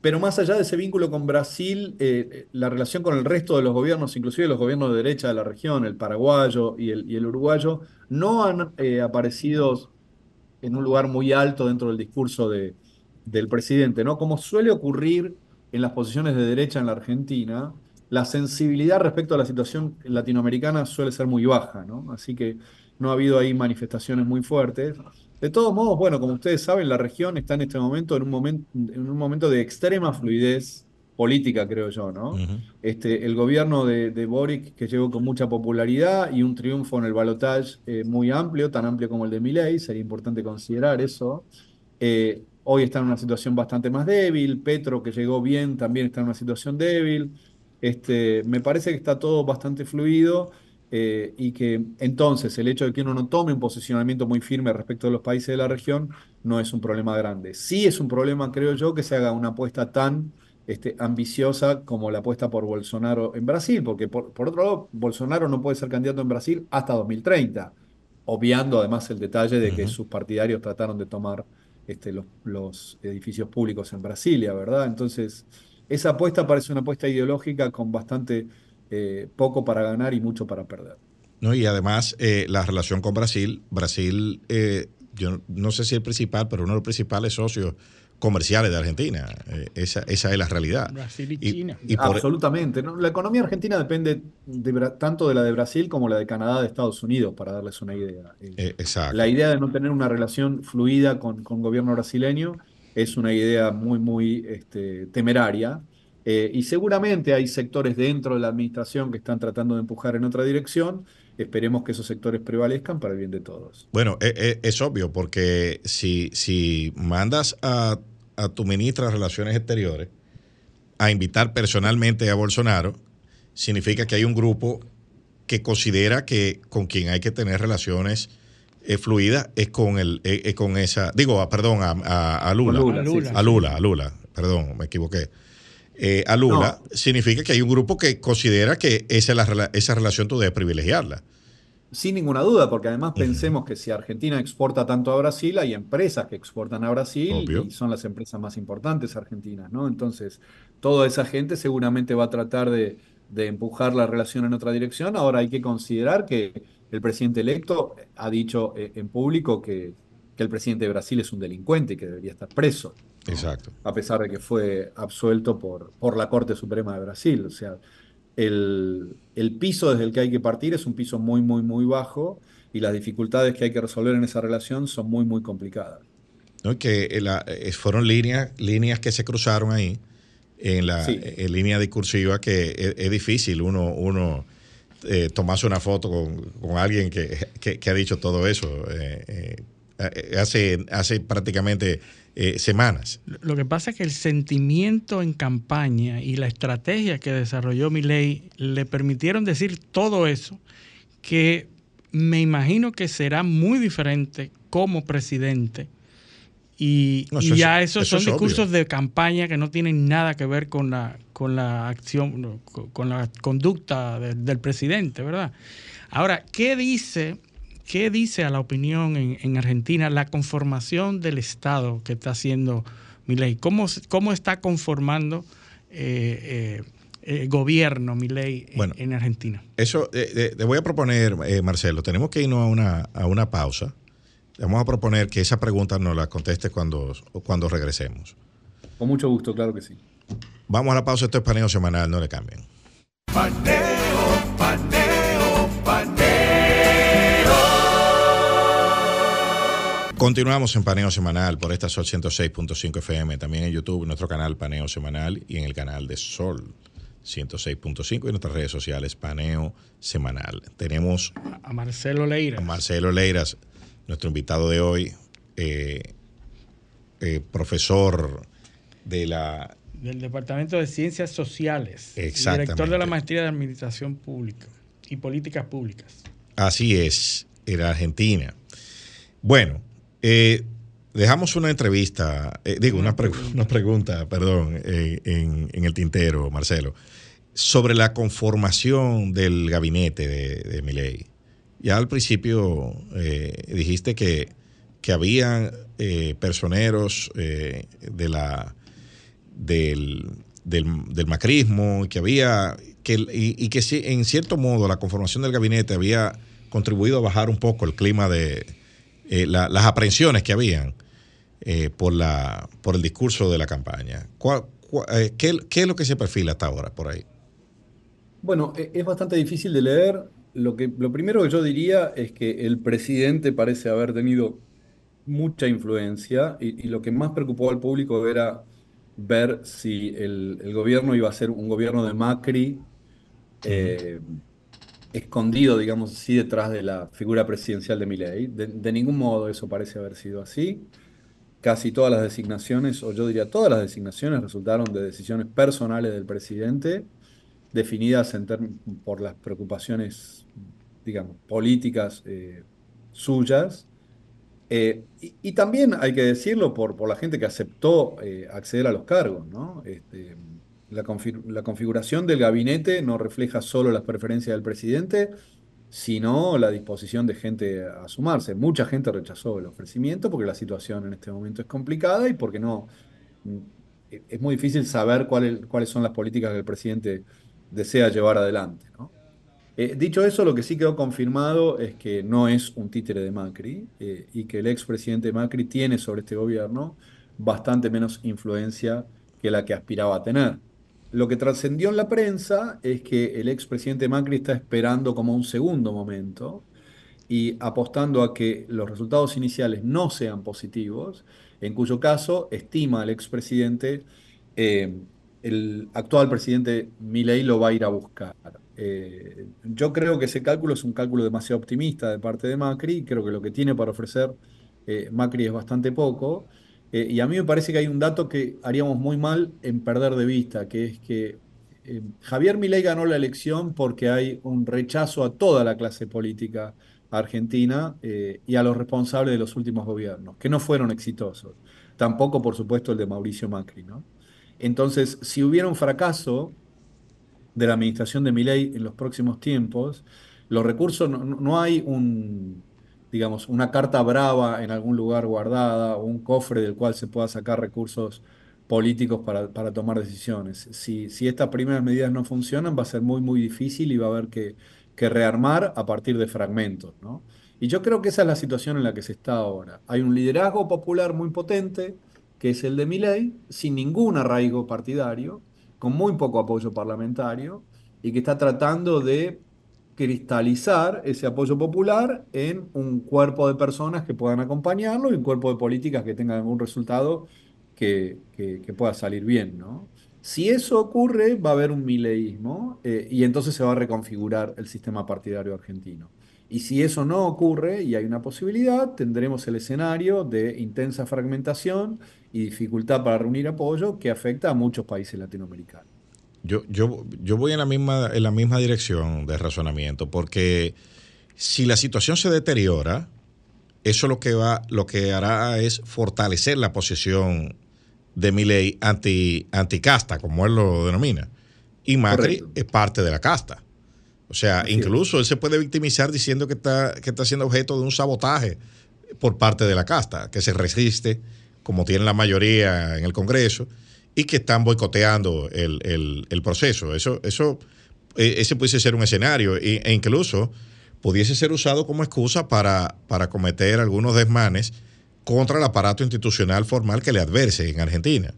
pero más allá de ese vínculo con Brasil, eh, la relación con el resto de los gobiernos, inclusive los gobiernos de derecha de la región, el paraguayo y el, uruguayo, no han eh, aparecido en un lugar muy alto dentro del discurso de- del presidente, ¿no? Como suele ocurrir en las posiciones de derecha en la Argentina, la sensibilidad respecto a la situación latinoamericana suele ser muy baja, ¿no? Así que no ha habido ahí manifestaciones muy fuertes. De todos modos, bueno, como ustedes saben, la región está en este momento en un momento, en un momento de extrema fluidez política, creo yo, ¿no? Este, el gobierno de, de Boric, que llegó con mucha popularidad y un triunfo en el balotaje eh, muy amplio, tan amplio como el de Milei, sería importante considerar eso. Eh, hoy está en una situación bastante más débil, Petro, que llegó bien, también está en una situación débil. Este, me parece que está todo bastante fluido eh, y que entonces el hecho de que uno no tome un posicionamiento muy firme respecto de los países de la región no es un problema grande. Sí es un problema, creo yo, que se haga una apuesta tan este, ambiciosa como la apuesta por Bolsonaro en Brasil, porque por, por otro lado, Bolsonaro no puede ser candidato en Brasil hasta 2030, obviando además el detalle de que sus partidarios trataron de tomar este, los, los edificios públicos en Brasilia, ¿verdad? Entonces, esa apuesta parece una apuesta ideológica con bastante eh, poco para ganar y mucho para perder. ¿no? Y además, eh, la relación con Brasil, Brasil, eh, yo no sé si el principal, pero uno de los principales socios comerciales de Argentina. Eh, esa, esa es la realidad. Brasil y, Y- China. y por- Absolutamente. ¿no? La economía argentina depende de tanto de la de Brasil como la de Canadá, de Estados Unidos, para darles una idea. Eh, exacto. La idea de no tener una relación fluida con, con gobierno brasileño es una idea muy, muy este, temeraria. Eh, y seguramente hay sectores dentro de la administración que están tratando de empujar en otra dirección. Esperemos que esos sectores prevalezcan para el bien de todos. Bueno, e- e- es, obvio, porque si, si mandas a, a tu ministra de Relaciones Exteriores a invitar personalmente a Bolsonaro, significa que hay un grupo que considera que con quien hay que tener relaciones eh, fluidas es con el eh, es con esa digo ah, perdón a, a- a Lula, Con Lula, A sí, Lula. sí. a Lula a Lula perdón me equivoqué Eh, a Lula significa que hay un grupo que considera que esa, la esa relación tú debes privilegiarla Sin ninguna duda, porque además pensemos que si Argentina exporta tanto a Brasil, hay empresas que exportan a Brasil Obvio. y son las empresas más importantes argentinas, ¿no? Entonces, toda esa gente seguramente va a tratar de, de empujar la relación en otra dirección. Ahora hay que considerar que el presidente electo ha dicho eh, en público que, que el presidente de Brasil es un delincuente y que debería estar preso. ¿No? exacto a pesar de que fue absuelto por, por la Corte Suprema de Brasil. O sea, el, el piso desde el que hay que partir es un piso muy, muy, muy bajo y las dificultades que hay que resolver en esa relación son muy, muy complicadas. ¿no? que eh, la- eh, fueron líneas, líneas que se cruzaron ahí en la Sí. en línea discursiva que es, es difícil uno, uno eh, tomarse una foto con, con alguien que, que- que ha dicho todo eso eh, eh, eh, hace, hace prácticamente eh, semanas. Lo que pasa es que el sentimiento en campaña y la estrategia que desarrolló Milei le permitieron decir todo eso, que me imagino que será muy diferente como presidente. Y, No, y eso es- ya esos eso son es obvio. discursos de campaña que no tienen nada que ver con la, con la acción, con con la conducta de- del presidente, ¿verdad? Ahora, ¿qué dice, qué dice a la opinión en, en Argentina la conformación del Estado que está haciendo Milei? ¿Cómo, cómo está conformando eh, eh, el gobierno Milei en- Bueno. en Argentina? Eso, eh, eh, te voy a proponer, eh, Marcelo, tenemos que irnos a una, a una pausa. Vamos a proponer que esa pregunta nos la conteste cuando, cuando regresemos. Con mucho gusto, claro que sí. Vamos a la pausa, esto es paneo semanal, no le cambien. Paneo, paneo, paneo. Continuamos en Paneo Semanal por esta Sol 106.5 FM, también en YouTube, nuestro canal Paneo Semanal y en el canal de Sol 106.5 y en nuestras redes sociales Paneo Semanal. Tenemos A Marcelo Leira. a Marcelo Leiras, nuestro invitado de hoy, eh, eh, profesor de la... Del Departamento de Ciencias Sociales. Director de la Maestría de Administración Pública y Políticas Públicas. Así es, en Argentina. Bueno, eh, dejamos una entrevista, eh, digo, una, pregu- una pregunta, perdón, eh, en, en el tintero, Marcelo, sobre la conformación del gabinete de, de Milei. Ya al principio eh, dijiste que, que había eh, personeros de la, del, del, del macrismo, que había, que, y, y que en cierto modo la conformación del gabinete había contribuido a bajar un poco el clima de eh, la- las aprensiones que habían eh, por, la, por el discurso de la campaña. ¿Cuál- cuál- eh, qué, qué es lo que se perfila hasta ahora por ahí? Bueno, e- es bastante difícil de leer. Lo que, lo primero que yo diría es que el presidente parece haber tenido mucha influencia y, y lo que más preocupó al público era ver si el, el gobierno iba a ser un gobierno de Macri escondido, digamos así, detrás de la figura presidencial de Milei. De, ningún modo eso parece haber sido así. Casi todas las designaciones, o yo diría todas las designaciones, resultaron de decisiones personales del presidente definidas en por las preocupaciones, digamos, políticas eh, suyas. Eh, y, también hay que decirlo por, por la gente que aceptó eh, acceder a los cargos, ¿no? Este, la, confi- la configuración del gabinete no refleja solo las preferencias del presidente, sino la disposición de gente a sumarse. Mucha gente rechazó el ofrecimiento porque la situación en este momento es complicada y porque no, mm, es muy difícil saber cuál- cuáles son las políticas que el presidente desea llevar adelante. Eh, dicho eso, lo que sí quedó confirmado es que no es un títere de Macri eh, y que el expresidente Macri tiene sobre este gobierno bastante menos influencia que la que aspiraba a tener. Lo que trascendió en la prensa es que el expresidente Macri está esperando como un segundo momento y apostando a que los resultados iniciales no sean positivos, en cuyo caso estima el expresidente, eh, el actual presidente Milei lo va a ir a buscar. Eh, yo creo que ese cálculo es un cálculo demasiado optimista de parte de Macri, creo que lo que tiene para ofrecer eh, Macri es bastante poco, eh, y a mí me parece que hay un dato que haríamos muy mal en perder de vista, que es que eh, Javier Milei ganó la elección porque hay un rechazo a toda la clase política argentina eh, y a los responsables de los últimos gobiernos, que no fueron exitosos. Tampoco, por supuesto, el de Mauricio Macri, ¿no? Entonces, si hubiera un fracaso de la administración de Milei en los próximos tiempos, los recursos, no, hay un, digamos, una carta brava en algún lugar guardada o un cofre del cual se pueda sacar recursos políticos para, para tomar decisiones. Si, si estas primeras medidas no funcionan, va a ser muy, muy difícil y va a haber que, que rearmar a partir de fragmentos, ¿no? Y yo creo que esa es la situación en la que se está ahora. Hay un liderazgo popular muy potente, que es el de Milei, sin ningún arraigo partidario, con muy poco apoyo parlamentario, y que está tratando de cristalizar ese apoyo popular en un cuerpo de personas que puedan acompañarlo y un cuerpo de políticas que tengan algún resultado que, pueda salir bien, ¿no? Si eso ocurre, va a haber un mileísmo eh, y entonces se va a reconfigurar el sistema partidario argentino. Y si eso no ocurre y hay una posibilidad, tendremos el escenario de intensa fragmentación y dificultad para reunir apoyo que afecta a muchos países latinoamericanos. Yo, yo, yo voy en la, misma, en la misma dirección de razonamiento, porque si la situación se deteriora, eso lo que va, lo que hará es fortalecer la posición de Milei anti, anticasta, como él lo denomina. Y Macri Correcto. es parte de la casta. O sea, Así es. incluso él se puede victimizar diciendo que está, que está siendo objeto de un sabotaje por parte de la casta, que se resiste, como tiene la mayoría en el Congreso, y que están boicoteando el, el- el proceso. Eso, eso, eh, ese pudiese ser un escenario, e, e incluso pudiese ser usado como excusa para, para cometer algunos desmanes contra el aparato institucional formal que le adverse en Argentina.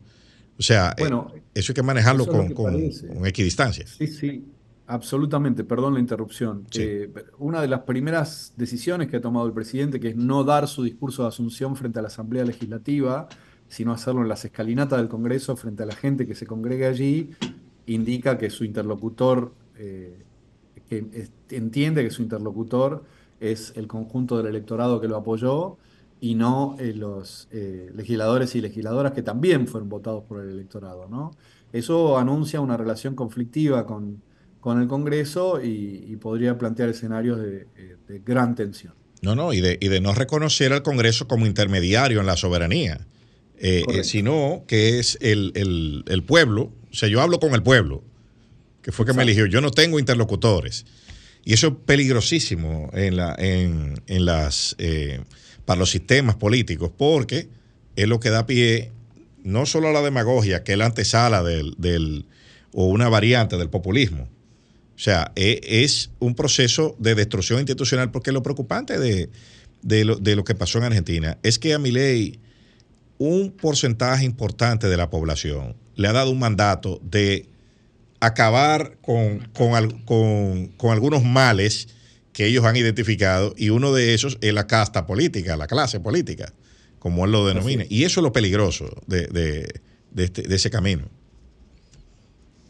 O sea, eh, Bueno, eso hay que manejarlo con, que con, con equidistancia. Sí, sí, absolutamente. Perdón la interrupción. Sí. Eh, una de las primeras decisiones que ha tomado el presidente, que es no dar su discurso de asunción frente a la Asamblea Legislativa, sino hacerlo en las escalinatas del Congreso frente a la gente que se congregue allí, indica que su interlocutor, eh, que entiende que su interlocutor es el conjunto del electorado que lo apoyó y no eh, los eh, legisladores y legisladoras que también fueron votados por el electorado. ¿no? Eso anuncia una relación conflictiva con, con el Congreso y, podría plantear escenarios de, de, gran tensión. No, no, y de, y de no reconocer al Congreso como intermediario en la soberanía, sino que es el, el, el, pueblo, o sea, yo hablo con el pueblo, que fue que me eligió, yo no tengo interlocutores. Y eso es peligrosísimo en, la, en, en las, eh, para los sistemas políticos, porque es lo que da pie no solo a la demagogia, que es la antesala del, del o una variante del populismo. O sea, es, es, un proceso de destrucción institucional, porque lo preocupante de, de, lo, de lo que pasó en Argentina es que a mi ley un porcentaje importante de la población le ha dado un mandato de acabar con, con, algunos males que ellos han identificado y uno de esos es la casta política, la clase política, como él lo denomina. Y eso es lo peligroso de, este, de, ese camino.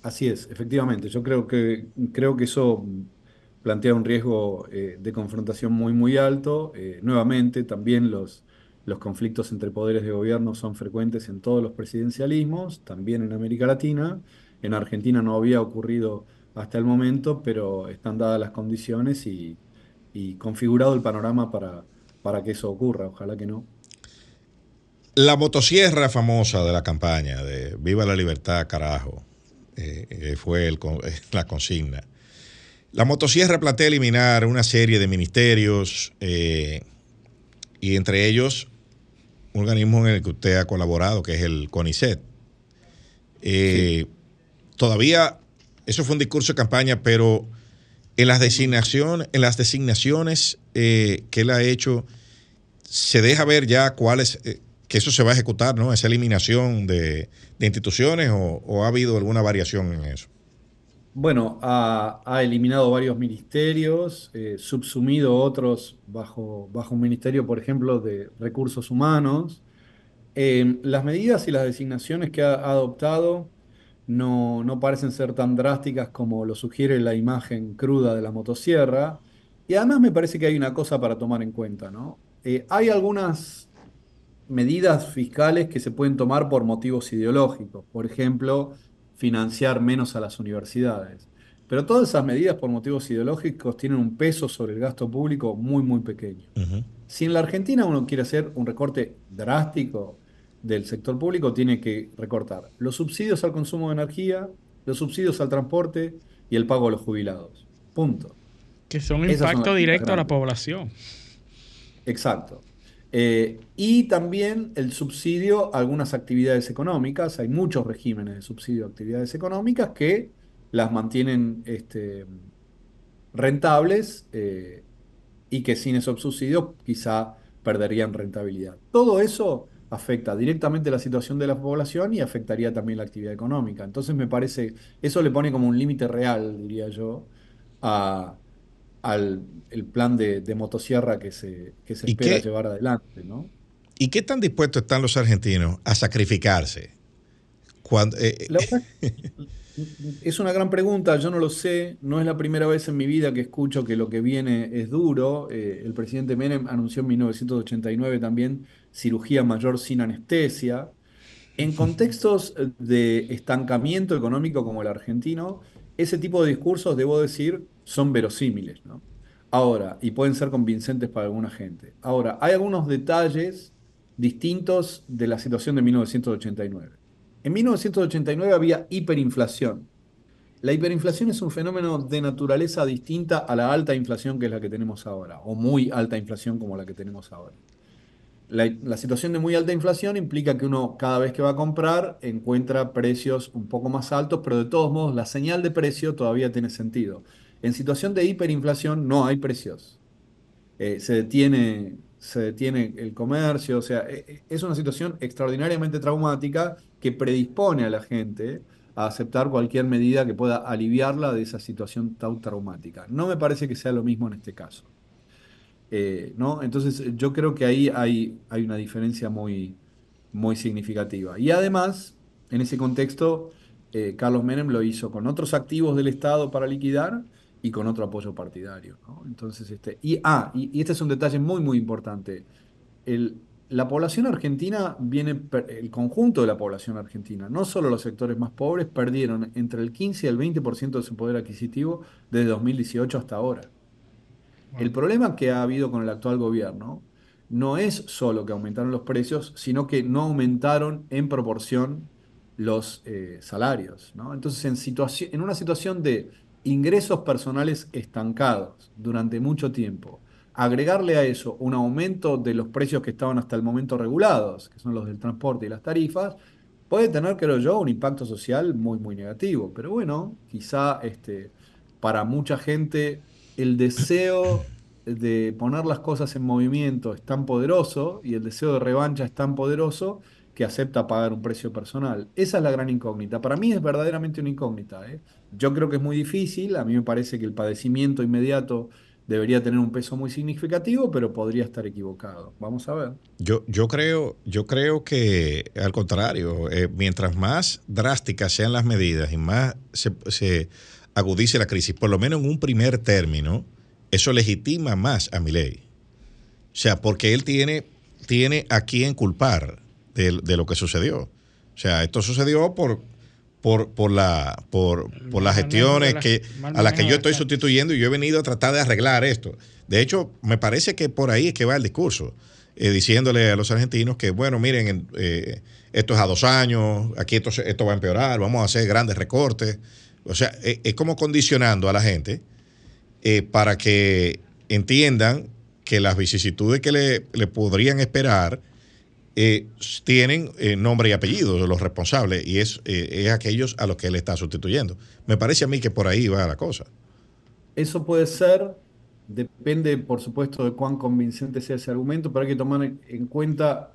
Así es, efectivamente. Yo creo que, creo que eso plantea un riesgo eh, de confrontación muy, muy alto. Eh, nuevamente, también los, los conflictos entre poderes de gobierno son frecuentes en todos los presidencialismos, también en América Latina. En Argentina no había ocurrido hasta el momento, pero están dadas las condiciones y, configurado el panorama para, para que eso ocurra. Ojalá que no. La motosierra famosa de la campaña de Viva la Libertad, carajo, eh, eh, fue el, la consigna. La motosierra plantea eliminar una serie de ministerios eh, y entre ellos organismo en el que usted ha colaborado, que es el CONICET. Sí todavía, eso fue un discurso de campaña, pero en las designaciones, en las designaciones eh, que él ha hecho, se deja ver ya cuáles, eh, que eso se va a ejecutar, ¿no? Esa eliminación de, instituciones o, ha habido alguna variación en eso. Bueno, ha, eliminado varios ministerios, eh, subsumido otros bajo, bajo un ministerio, por ejemplo, de recursos humanos. las medidas y las designaciones que ha adoptado no, no parecen ser tan drásticas como lo sugiere la imagen cruda de la motosierra. Y además me parece que hay una cosa para tomar en cuenta, ¿no? Eh, hay algunas medidas fiscales que se pueden tomar por motivos ideológicos, por ejemplo, financiar menos a las universidades. Pero todas esas medidas por motivos ideológicos tienen un peso sobre el gasto público muy, muy pequeño. Si en la Argentina uno quiere hacer un recorte drástico del sector público tiene que recortar los subsidios al consumo de energía, los subsidios al transporte y el pago a los jubilados. Punto. Que son impacto directo a la población. Exacto. Eh, y también el subsidio a algunas actividades económicas. Hay muchos regímenes de subsidio a actividades económicas que las mantienen este, rentables eh, y que sin esos subsidios quizá perderían rentabilidad. Todo eso afecta directamente la situación de la población y afectaría también la actividad económica. Entonces me parece, eso le pone como un límite real, diría yo, al el plan de, motosierra que se, que se espera llevar adelante. ¿no? ¿Y qué tan dispuestos están los argentinos a sacrificarse? Cuando, eh, Es una gran pregunta, yo no lo sé, no es la primera vez en mi vida que escucho que lo que viene es duro. Eh, el presidente Menem anunció en 1989 también cirugía mayor sin anestesia. En contextos de estancamiento económico como el argentino, ese tipo de discursos, debo decir, son verosímiles, ¿no? Ahora, y pueden ser convincentes para alguna gente. Ahora, hay algunos detalles distintos de la situación de 1989. En 1989 había hiperinflación. La hiperinflación es un fenómeno de naturaleza distinta a la alta inflación que es la que tenemos ahora, o muy alta inflación como la que tenemos ahora. La, situación de muy alta inflación implica que uno cada vez que va a comprar encuentra precios un poco más altos, pero de todos modos la señal de precio todavía tiene sentido. En situación de hiperinflación no hay precios. Eh, se detiene se detiene el comercio, o sea, e, e, es una situación extraordinariamente traumática que predispone a la gente a aceptar cualquier medida que pueda aliviarla de esa situación tan traumática. No me parece que sea lo mismo en este caso. Eh, ¿no? Entonces yo creo que ahí hay, hay una diferencia muy, muy significativa. Y además, en ese contexto, eh, Carlos Menem lo hizo con otros activos del Estado para liquidar y con otro apoyo partidario. ¿no? Entonces, este, y, ah, y, y este es un detalle muy, muy importante. El, la población argentina viene, per- el conjunto de la población argentina, no solo los sectores más pobres, perdieron entre el 15 y el 20% de su poder adquisitivo desde 2018 hasta ahora. El problema que ha habido con el actual gobierno no es solo que aumentaron los precios, sino que no aumentaron en proporción los eh, salarios, ¿no? Entonces, en, en una situación de ingresos personales estancados durante mucho tiempo, agregarle a eso un aumento de los precios que estaban hasta el momento regulados, que son los del transporte y las tarifas, puede tener, creo yo, un impacto social muy, muy negativo. Pero bueno, quizá este, para mucha gente el deseo de poner las cosas en movimiento es tan poderoso y el deseo de revancha es tan poderoso que acepta pagar un precio personal. Esa es la gran incógnita. Para mí es verdaderamente una incógnita. ¿eh? Yo creo que es muy difícil. A mí me parece que el padecimiento inmediato debería tener un peso muy significativo, pero podría estar equivocado. Vamos a ver. Yo, yo, creo, yo creo que al contrario, eh, mientras más drásticas sean las medidas y más se, se, agudice la crisis, por lo menos en un primer término, eso legitima más a Milei. O sea, porque él tiene, tiene a quien culpar de, de, lo que sucedió. O sea, esto sucedió por, por, por, la, por, por las gestiones que, a las que yo estoy sustituyendo y yo he venido a tratar de arreglar esto. De hecho, me parece que por ahí es que va el discurso, eh, diciéndole a los argentinos que, bueno, miren, eh, esto es a dos años, aquí esto, esto va a empeorar, vamos a hacer grandes recortes. O sea, es, es como condicionando a la gente eh, para que entiendan que las vicisitudes que le, le podrían esperar eh, tienen eh, nombre y apellido de los responsables y es, eh, es aquellos a los que él está sustituyendo. Me parece a mí que por ahí va la cosa. Eso puede ser, depende por supuesto de cuán convincente sea ese argumento, pero hay que tomar en cuenta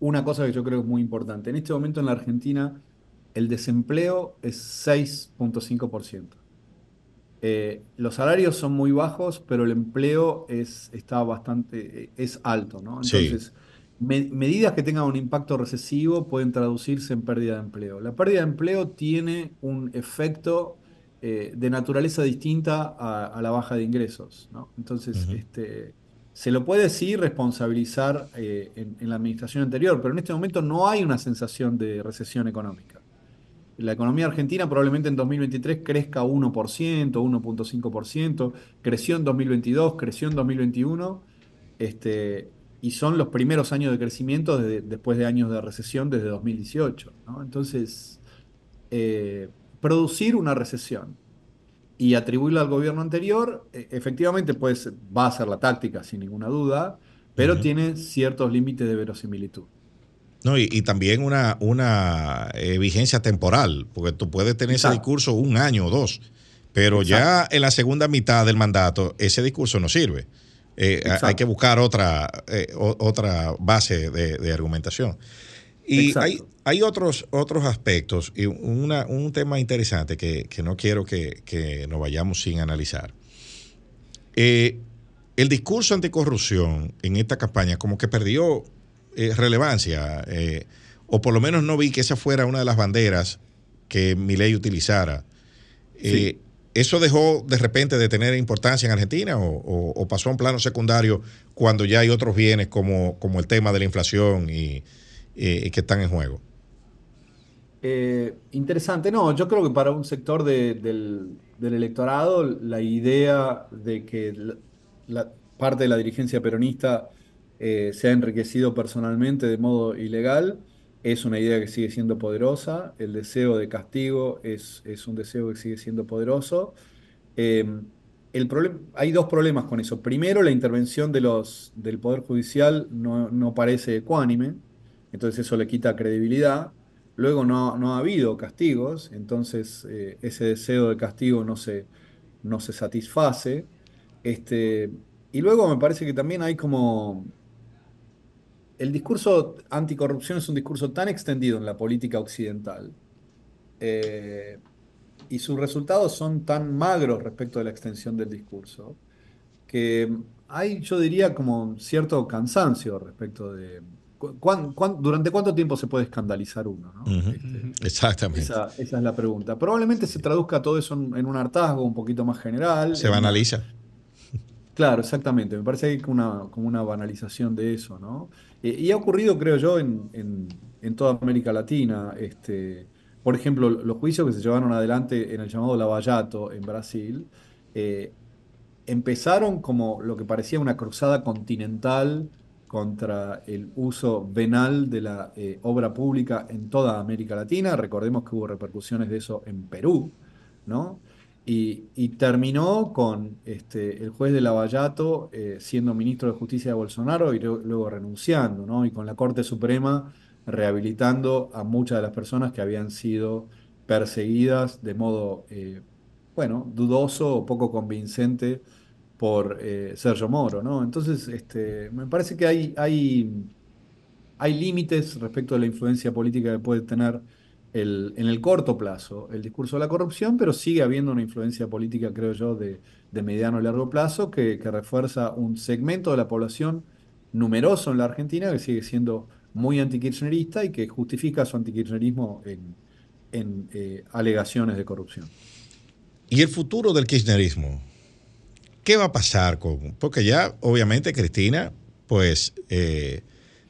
una cosa que yo creo que es muy importante. En este momento en la Argentina el desempleo es 6.5%. Eh, los salarios son muy bajos, pero el empleo es, está bastante, es alto, ¿no? Entonces, Sí. Me- medidas que tengan un impacto recesivo pueden traducirse en pérdida de empleo. La pérdida de empleo tiene un efecto eh, de naturaleza distinta a, a la baja de ingresos, ¿no? Entonces, Ujú. este, se lo puede sí responsabilizar eh, en, en la administración anterior, pero en este momento no hay una sensación de recesión económica. La economía argentina probablemente en 2023 crezca 1%, 1.5%, creció en 2022, creció en 2021, este, y son los primeros años de crecimiento después de años de recesión desde 2018. ¿no? Entonces, eh, producir una recesión y atribuirla al gobierno anterior, eh, efectivamente puede ser- va a ser la táctica, sin ninguna duda, pero tiene ciertos límites de verosimilitud. No, y, y también una, una eh, vigencia temporal, porque tú puedes tener ese discurso un año o dos, pero ya en la segunda mitad del mandato ese discurso no sirve. Eh, hay que buscar otra, eh, otra base de, de argumentación. Y Exacto. hay, hay otros, otros aspectos y una- un tema interesante que, que no quiero que, que nos vayamos sin analizar. Eh, el discurso anticorrupción en esta campaña como que perdió eh, relevancia, eh, o por lo menos no vi que esa fuera una de las banderas que Milei utilizara. Sí. ¿Eso dejó de repente de tener importancia en Argentina o, pasó a un plano secundario cuando ya hay otros bienes como, como el tema de la inflación y, y que están en juego? Eh, interesante, no, yo creo que para un sector de- del, electorado la idea de que la parte de la dirigencia peronista eh, se ha enriquecido personalmente de modo ilegal es una idea que sigue siendo poderosa, el deseo de castigo es, es un deseo que sigue siendo poderoso. Eh, el hay dos problemas con eso. Primero, la intervención de los, del Poder Judicial no, no parece ecuánime, entonces eso le quita credibilidad. Luego no, no ha habido castigos, entonces eh, ese deseo de castigo no se, no se satisface. Este, y luego me parece que también hay como... El discurso anticorrupción es un discurso tan extendido en la política occidental eh, y sus resultados son tan magros respecto de la extensión del discurso que hay, yo diría, como cierto cansancio respecto de, ¿cuán- cuán- durante cuánto tiempo se puede escandalizar uno? ¿no? Este, Exactamente. esa, esa es la pregunta. Probablemente se traduzca todo eso en, en un hartazgo un poquito más general. Se una- banaliza. Claro, exactamente. Me parece que hay una, como una banalización de eso, ¿no? Eh, y ha ocurrido, creo yo, en, en- en toda América Latina. Este, por ejemplo, los juicios que se llevaron adelante en el llamado Lavallato en Brasil eh, empezaron como lo que parecía una cruzada continental contra el uso venal de la eh, obra pública en toda América Latina. Recordemos que hubo repercusiones de eso en Perú, ¿no? Y, terminó con este, el juez de Lavallato eh, siendo ministro de Justicia de Bolsonaro y luego, luego renunciando, ¿no? Y con la Corte Suprema rehabilitando a muchas de las personas que habían sido perseguidas de modo, eh, bueno, dudoso o poco convincente por eh, Sergio Moro, ¿no? Entonces, este, me parece que hay, hay, hay límites respecto a la influencia política que puede tener el, en el corto plazo el discurso de la corrupción, pero sigue habiendo una influencia política, creo yo, de, de mediano y largo plazo que, refuerza un segmento de la población numeroso en la Argentina que sigue siendo muy antikirchnerista y que justifica su antikirchnerismo en, en eh, alegaciones de corrupción. ¿Y el futuro del kirchnerismo? ¿Qué va a pasar con...? Porque ya, obviamente, Cristina, pues, eh,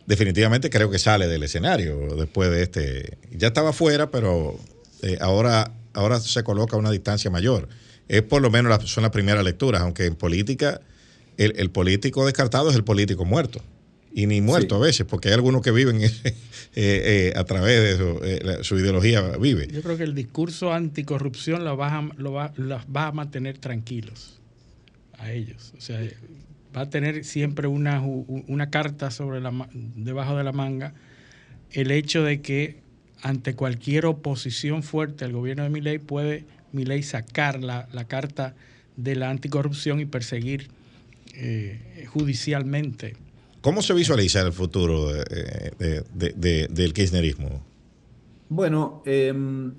definitivamente creo que sale del escenario después de este... Ya estaba fuera, pero eh, ahora, ahora se coloca a una distancia mayor. Es por lo menos la- son las primeras lecturas, aunque en política el, el político descartado es el político muerto. Y ni muerto Sí. a veces, porque hay algunos que viven eh, eh, a través de su, eh, la- su ideología, vive. Yo creo que el discurso anticorrupción lo va a, lo va, los va a mantener tranquilos a ellos. O sea, va a tener siempre una, una carta sobre la, debajo de la manga el hecho de que ante cualquier oposición fuerte al gobierno de Milei puede Milei sacar la, la carta de la anticorrupción y perseguir eh, judicialmente. ¿Cómo se visualiza el futuro de- de- de- de- del kirchnerismo? Bueno, em,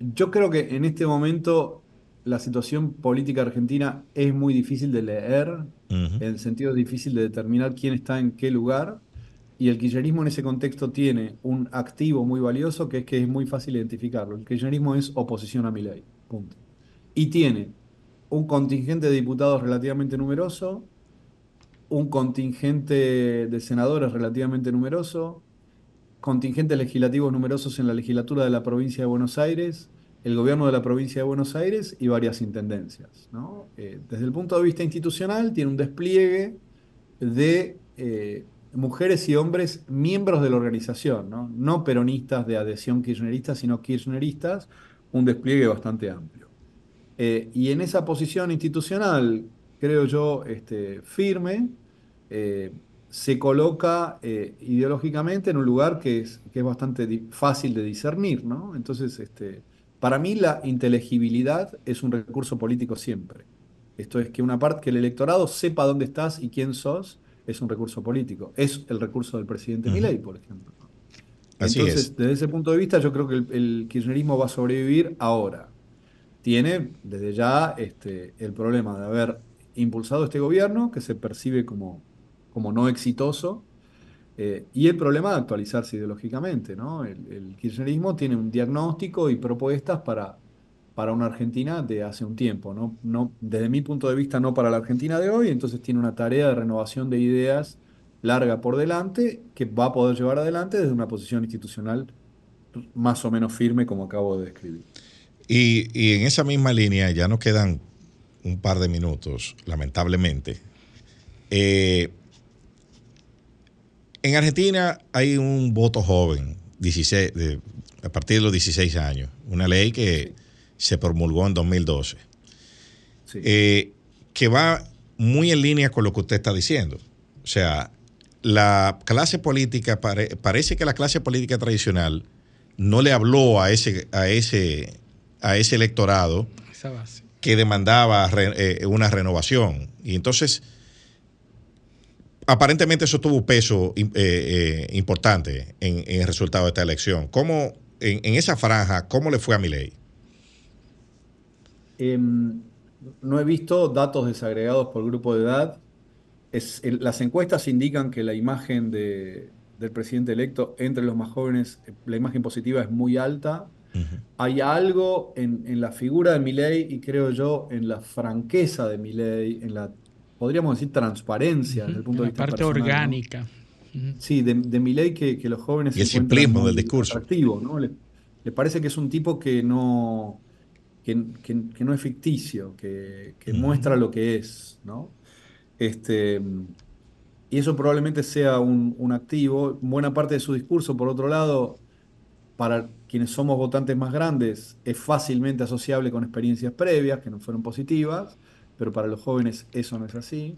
yo creo que en este momento la situación política argentina es muy difícil de leer, en el sentido difícil de determinar quién está en qué lugar, y el kirchnerismo en ese contexto tiene un activo muy valioso que es que es muy fácil identificarlo. El kirchnerismo es oposición a Milei, punto. Y tiene un contingente de diputados relativamente numeroso, un contingente de senadores relativamente numeroso, contingentes legislativos numerosos en la legislatura de la provincia de Buenos Aires, el gobierno de la provincia de Buenos Aires y varias intendencias. Eh, desde el punto de vista institucional, tiene un despliegue de eh, mujeres y hombres miembros de la organización, ¿no? peronistas de adhesión kirchnerista, sino kirchneristas, un despliegue bastante amplio. Eh, y en esa posición institucional, creo yo, este, firme, se coloca ideológicamente en un lugar que es, que es bastante fácil de discernir. Entonces, este, para mí la inteligibilidad es un recurso político siempre. Esto es que una parte, que el electorado sepa dónde estás y quién sos, es un recurso político. Es el recurso del presidente Ujú. Milei, por ejemplo. Así Entonces, es. desde ese punto de vista, yo creo que el, el kirchnerismo va a sobrevivir ahora. Tiene desde ya este, el problema de haber impulsado este gobierno, que se percibe como, como no exitoso, eh, y el problema de actualizarse ideológicamente. El, kirchnerismo tiene un diagnóstico y propuestas para, para una Argentina de hace un tiempo, ¿no? Desde mi punto de vista, no para la Argentina de hoy, entonces tiene una tarea de renovación de ideas larga por delante que va a poder llevar adelante desde una posición institucional más o menos firme, como acabo de describir. Y, y en esa misma línea, ya nos quedan un par de minutos, lamentablemente. Eh, en Argentina hay un voto joven, 16, de- a partir de los 16 años, una ley que se promulgó en 2012, Sí. eh, que va muy en línea con lo que usted está diciendo. O sea, la clase política, pare- parece que la clase política tradicional no le habló a ese, a ese, a ese electorado Esa base. que demandaba re- eh, una renovación. Y entonces, aparentemente eso tuvo peso im- eh, eh, importante en, en el resultado de esta elección. ¿Cómo, en, en esa franja, cómo le fue a Milei? Em, no he visto datos desagregados por grupo de edad, es, el- las encuestas indican que la imagen de- del presidente electo entre los más jóvenes, eh, la imagen positiva es muy alta. Hay algo en, en la figura de Milei y creo yo en la franqueza de Milei, en la, podríamos decir, transparencia desde el punto de la vista parte personal, ¿no? orgánica. Ujú. Sí, de, de Milei que, que los jóvenes Y el simplismo del discurso. atractivo, ¿no? Le, le parece que es un tipo que no, que, que- que no es ficticio, que, que muestra lo que es, ¿no? Este, y eso probablemente sea un, un activo. Buena parte de su discurso, por otro lado, para quienes somos votantes más grandes, es fácilmente asociable con experiencias previas que no fueron positivas, pero para los jóvenes eso no es así.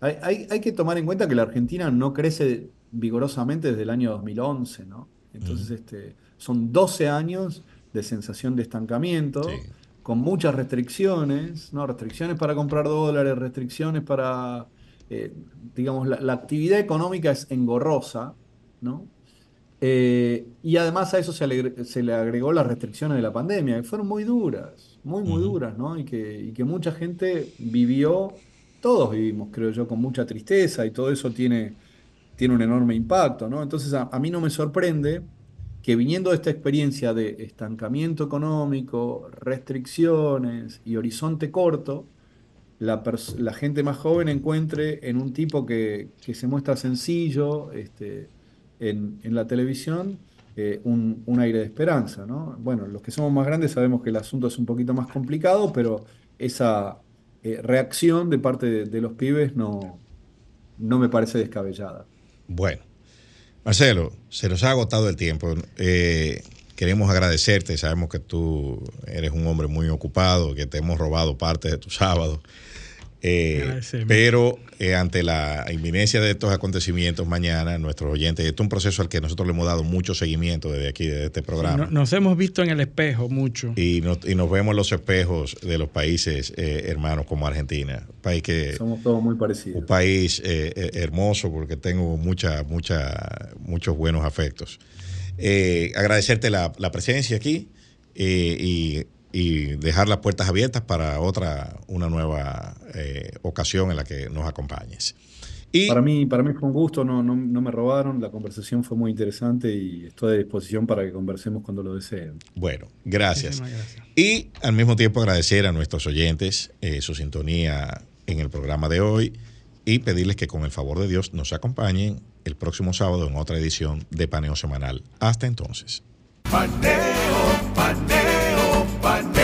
Hay, hay- hay que tomar en cuenta que la Argentina no crece vigorosamente desde el año 2011, ¿no? Entonces, este, son 12 años de sensación de estancamiento, Sí. con muchas restricciones, ¿no? Restricciones para comprar dólares, restricciones para, eh, digamos, la, la actividad económica es engorrosa, ¿no? Eh, y además a eso se se le agregó las restricciones de la pandemia, que fueron muy duras, muy, muy duras, ¿no? Y que, y que mucha gente vivió, todos vivimos, creo yo, con mucha tristeza y todo eso tiene, tiene un enorme impacto, ¿no? Entonces a, a mí no me sorprende que viniendo de esta experiencia de estancamiento económico, restricciones y horizonte corto, la, la gente más joven encuentre en un tipo que, que se muestra sencillo este, en, en la televisión eh, un, un aire de esperanza, ¿no? Bueno, los que somos más grandes sabemos que el asunto es un poquito más complicado, pero esa eh, reacción de parte de, de los pibes no, no me parece descabellada. Bueno, Marcelo, se nos ha agotado el tiempo. Eh, queremos agradecerte. Sabemos que tú eres un hombre muy ocupado, que te hemos robado parte de tu sábado. Eh, Agradecemos. pero eh, ante la inminencia de estos acontecimientos mañana, nuestros oyentes, esto es un proceso al que nosotros le hemos dado mucho seguimiento desde aquí, desde este programa. No- nos hemos visto en el espejo mucho. y, nos, y nos vemos en los espejos de los países eh, hermanos como Argentina, un país que Somos todos muy parecidos. un país hermoso porque tengo mucha, mucha, muchos buenos afectos. Eh, agradecerte la, la presencia aquí eh, y, y dejar las puertas abiertas para otra, una nueva eh, ocasión en la que nos acompañes. Y Para mí, para mí fue un gusto, no, no, no me robaron, la conversación fue muy interesante y estoy a disposición para que conversemos cuando lo deseen. bueno, gracias. Y al mismo tiempo agradecer a nuestros oyentes eh, su sintonía en el programa de hoy y pedirles que con el favor de Dios nos acompañen el próximo sábado en otra edición de Paneo Semanal. Hasta entonces. Paneo, paneo, paneo.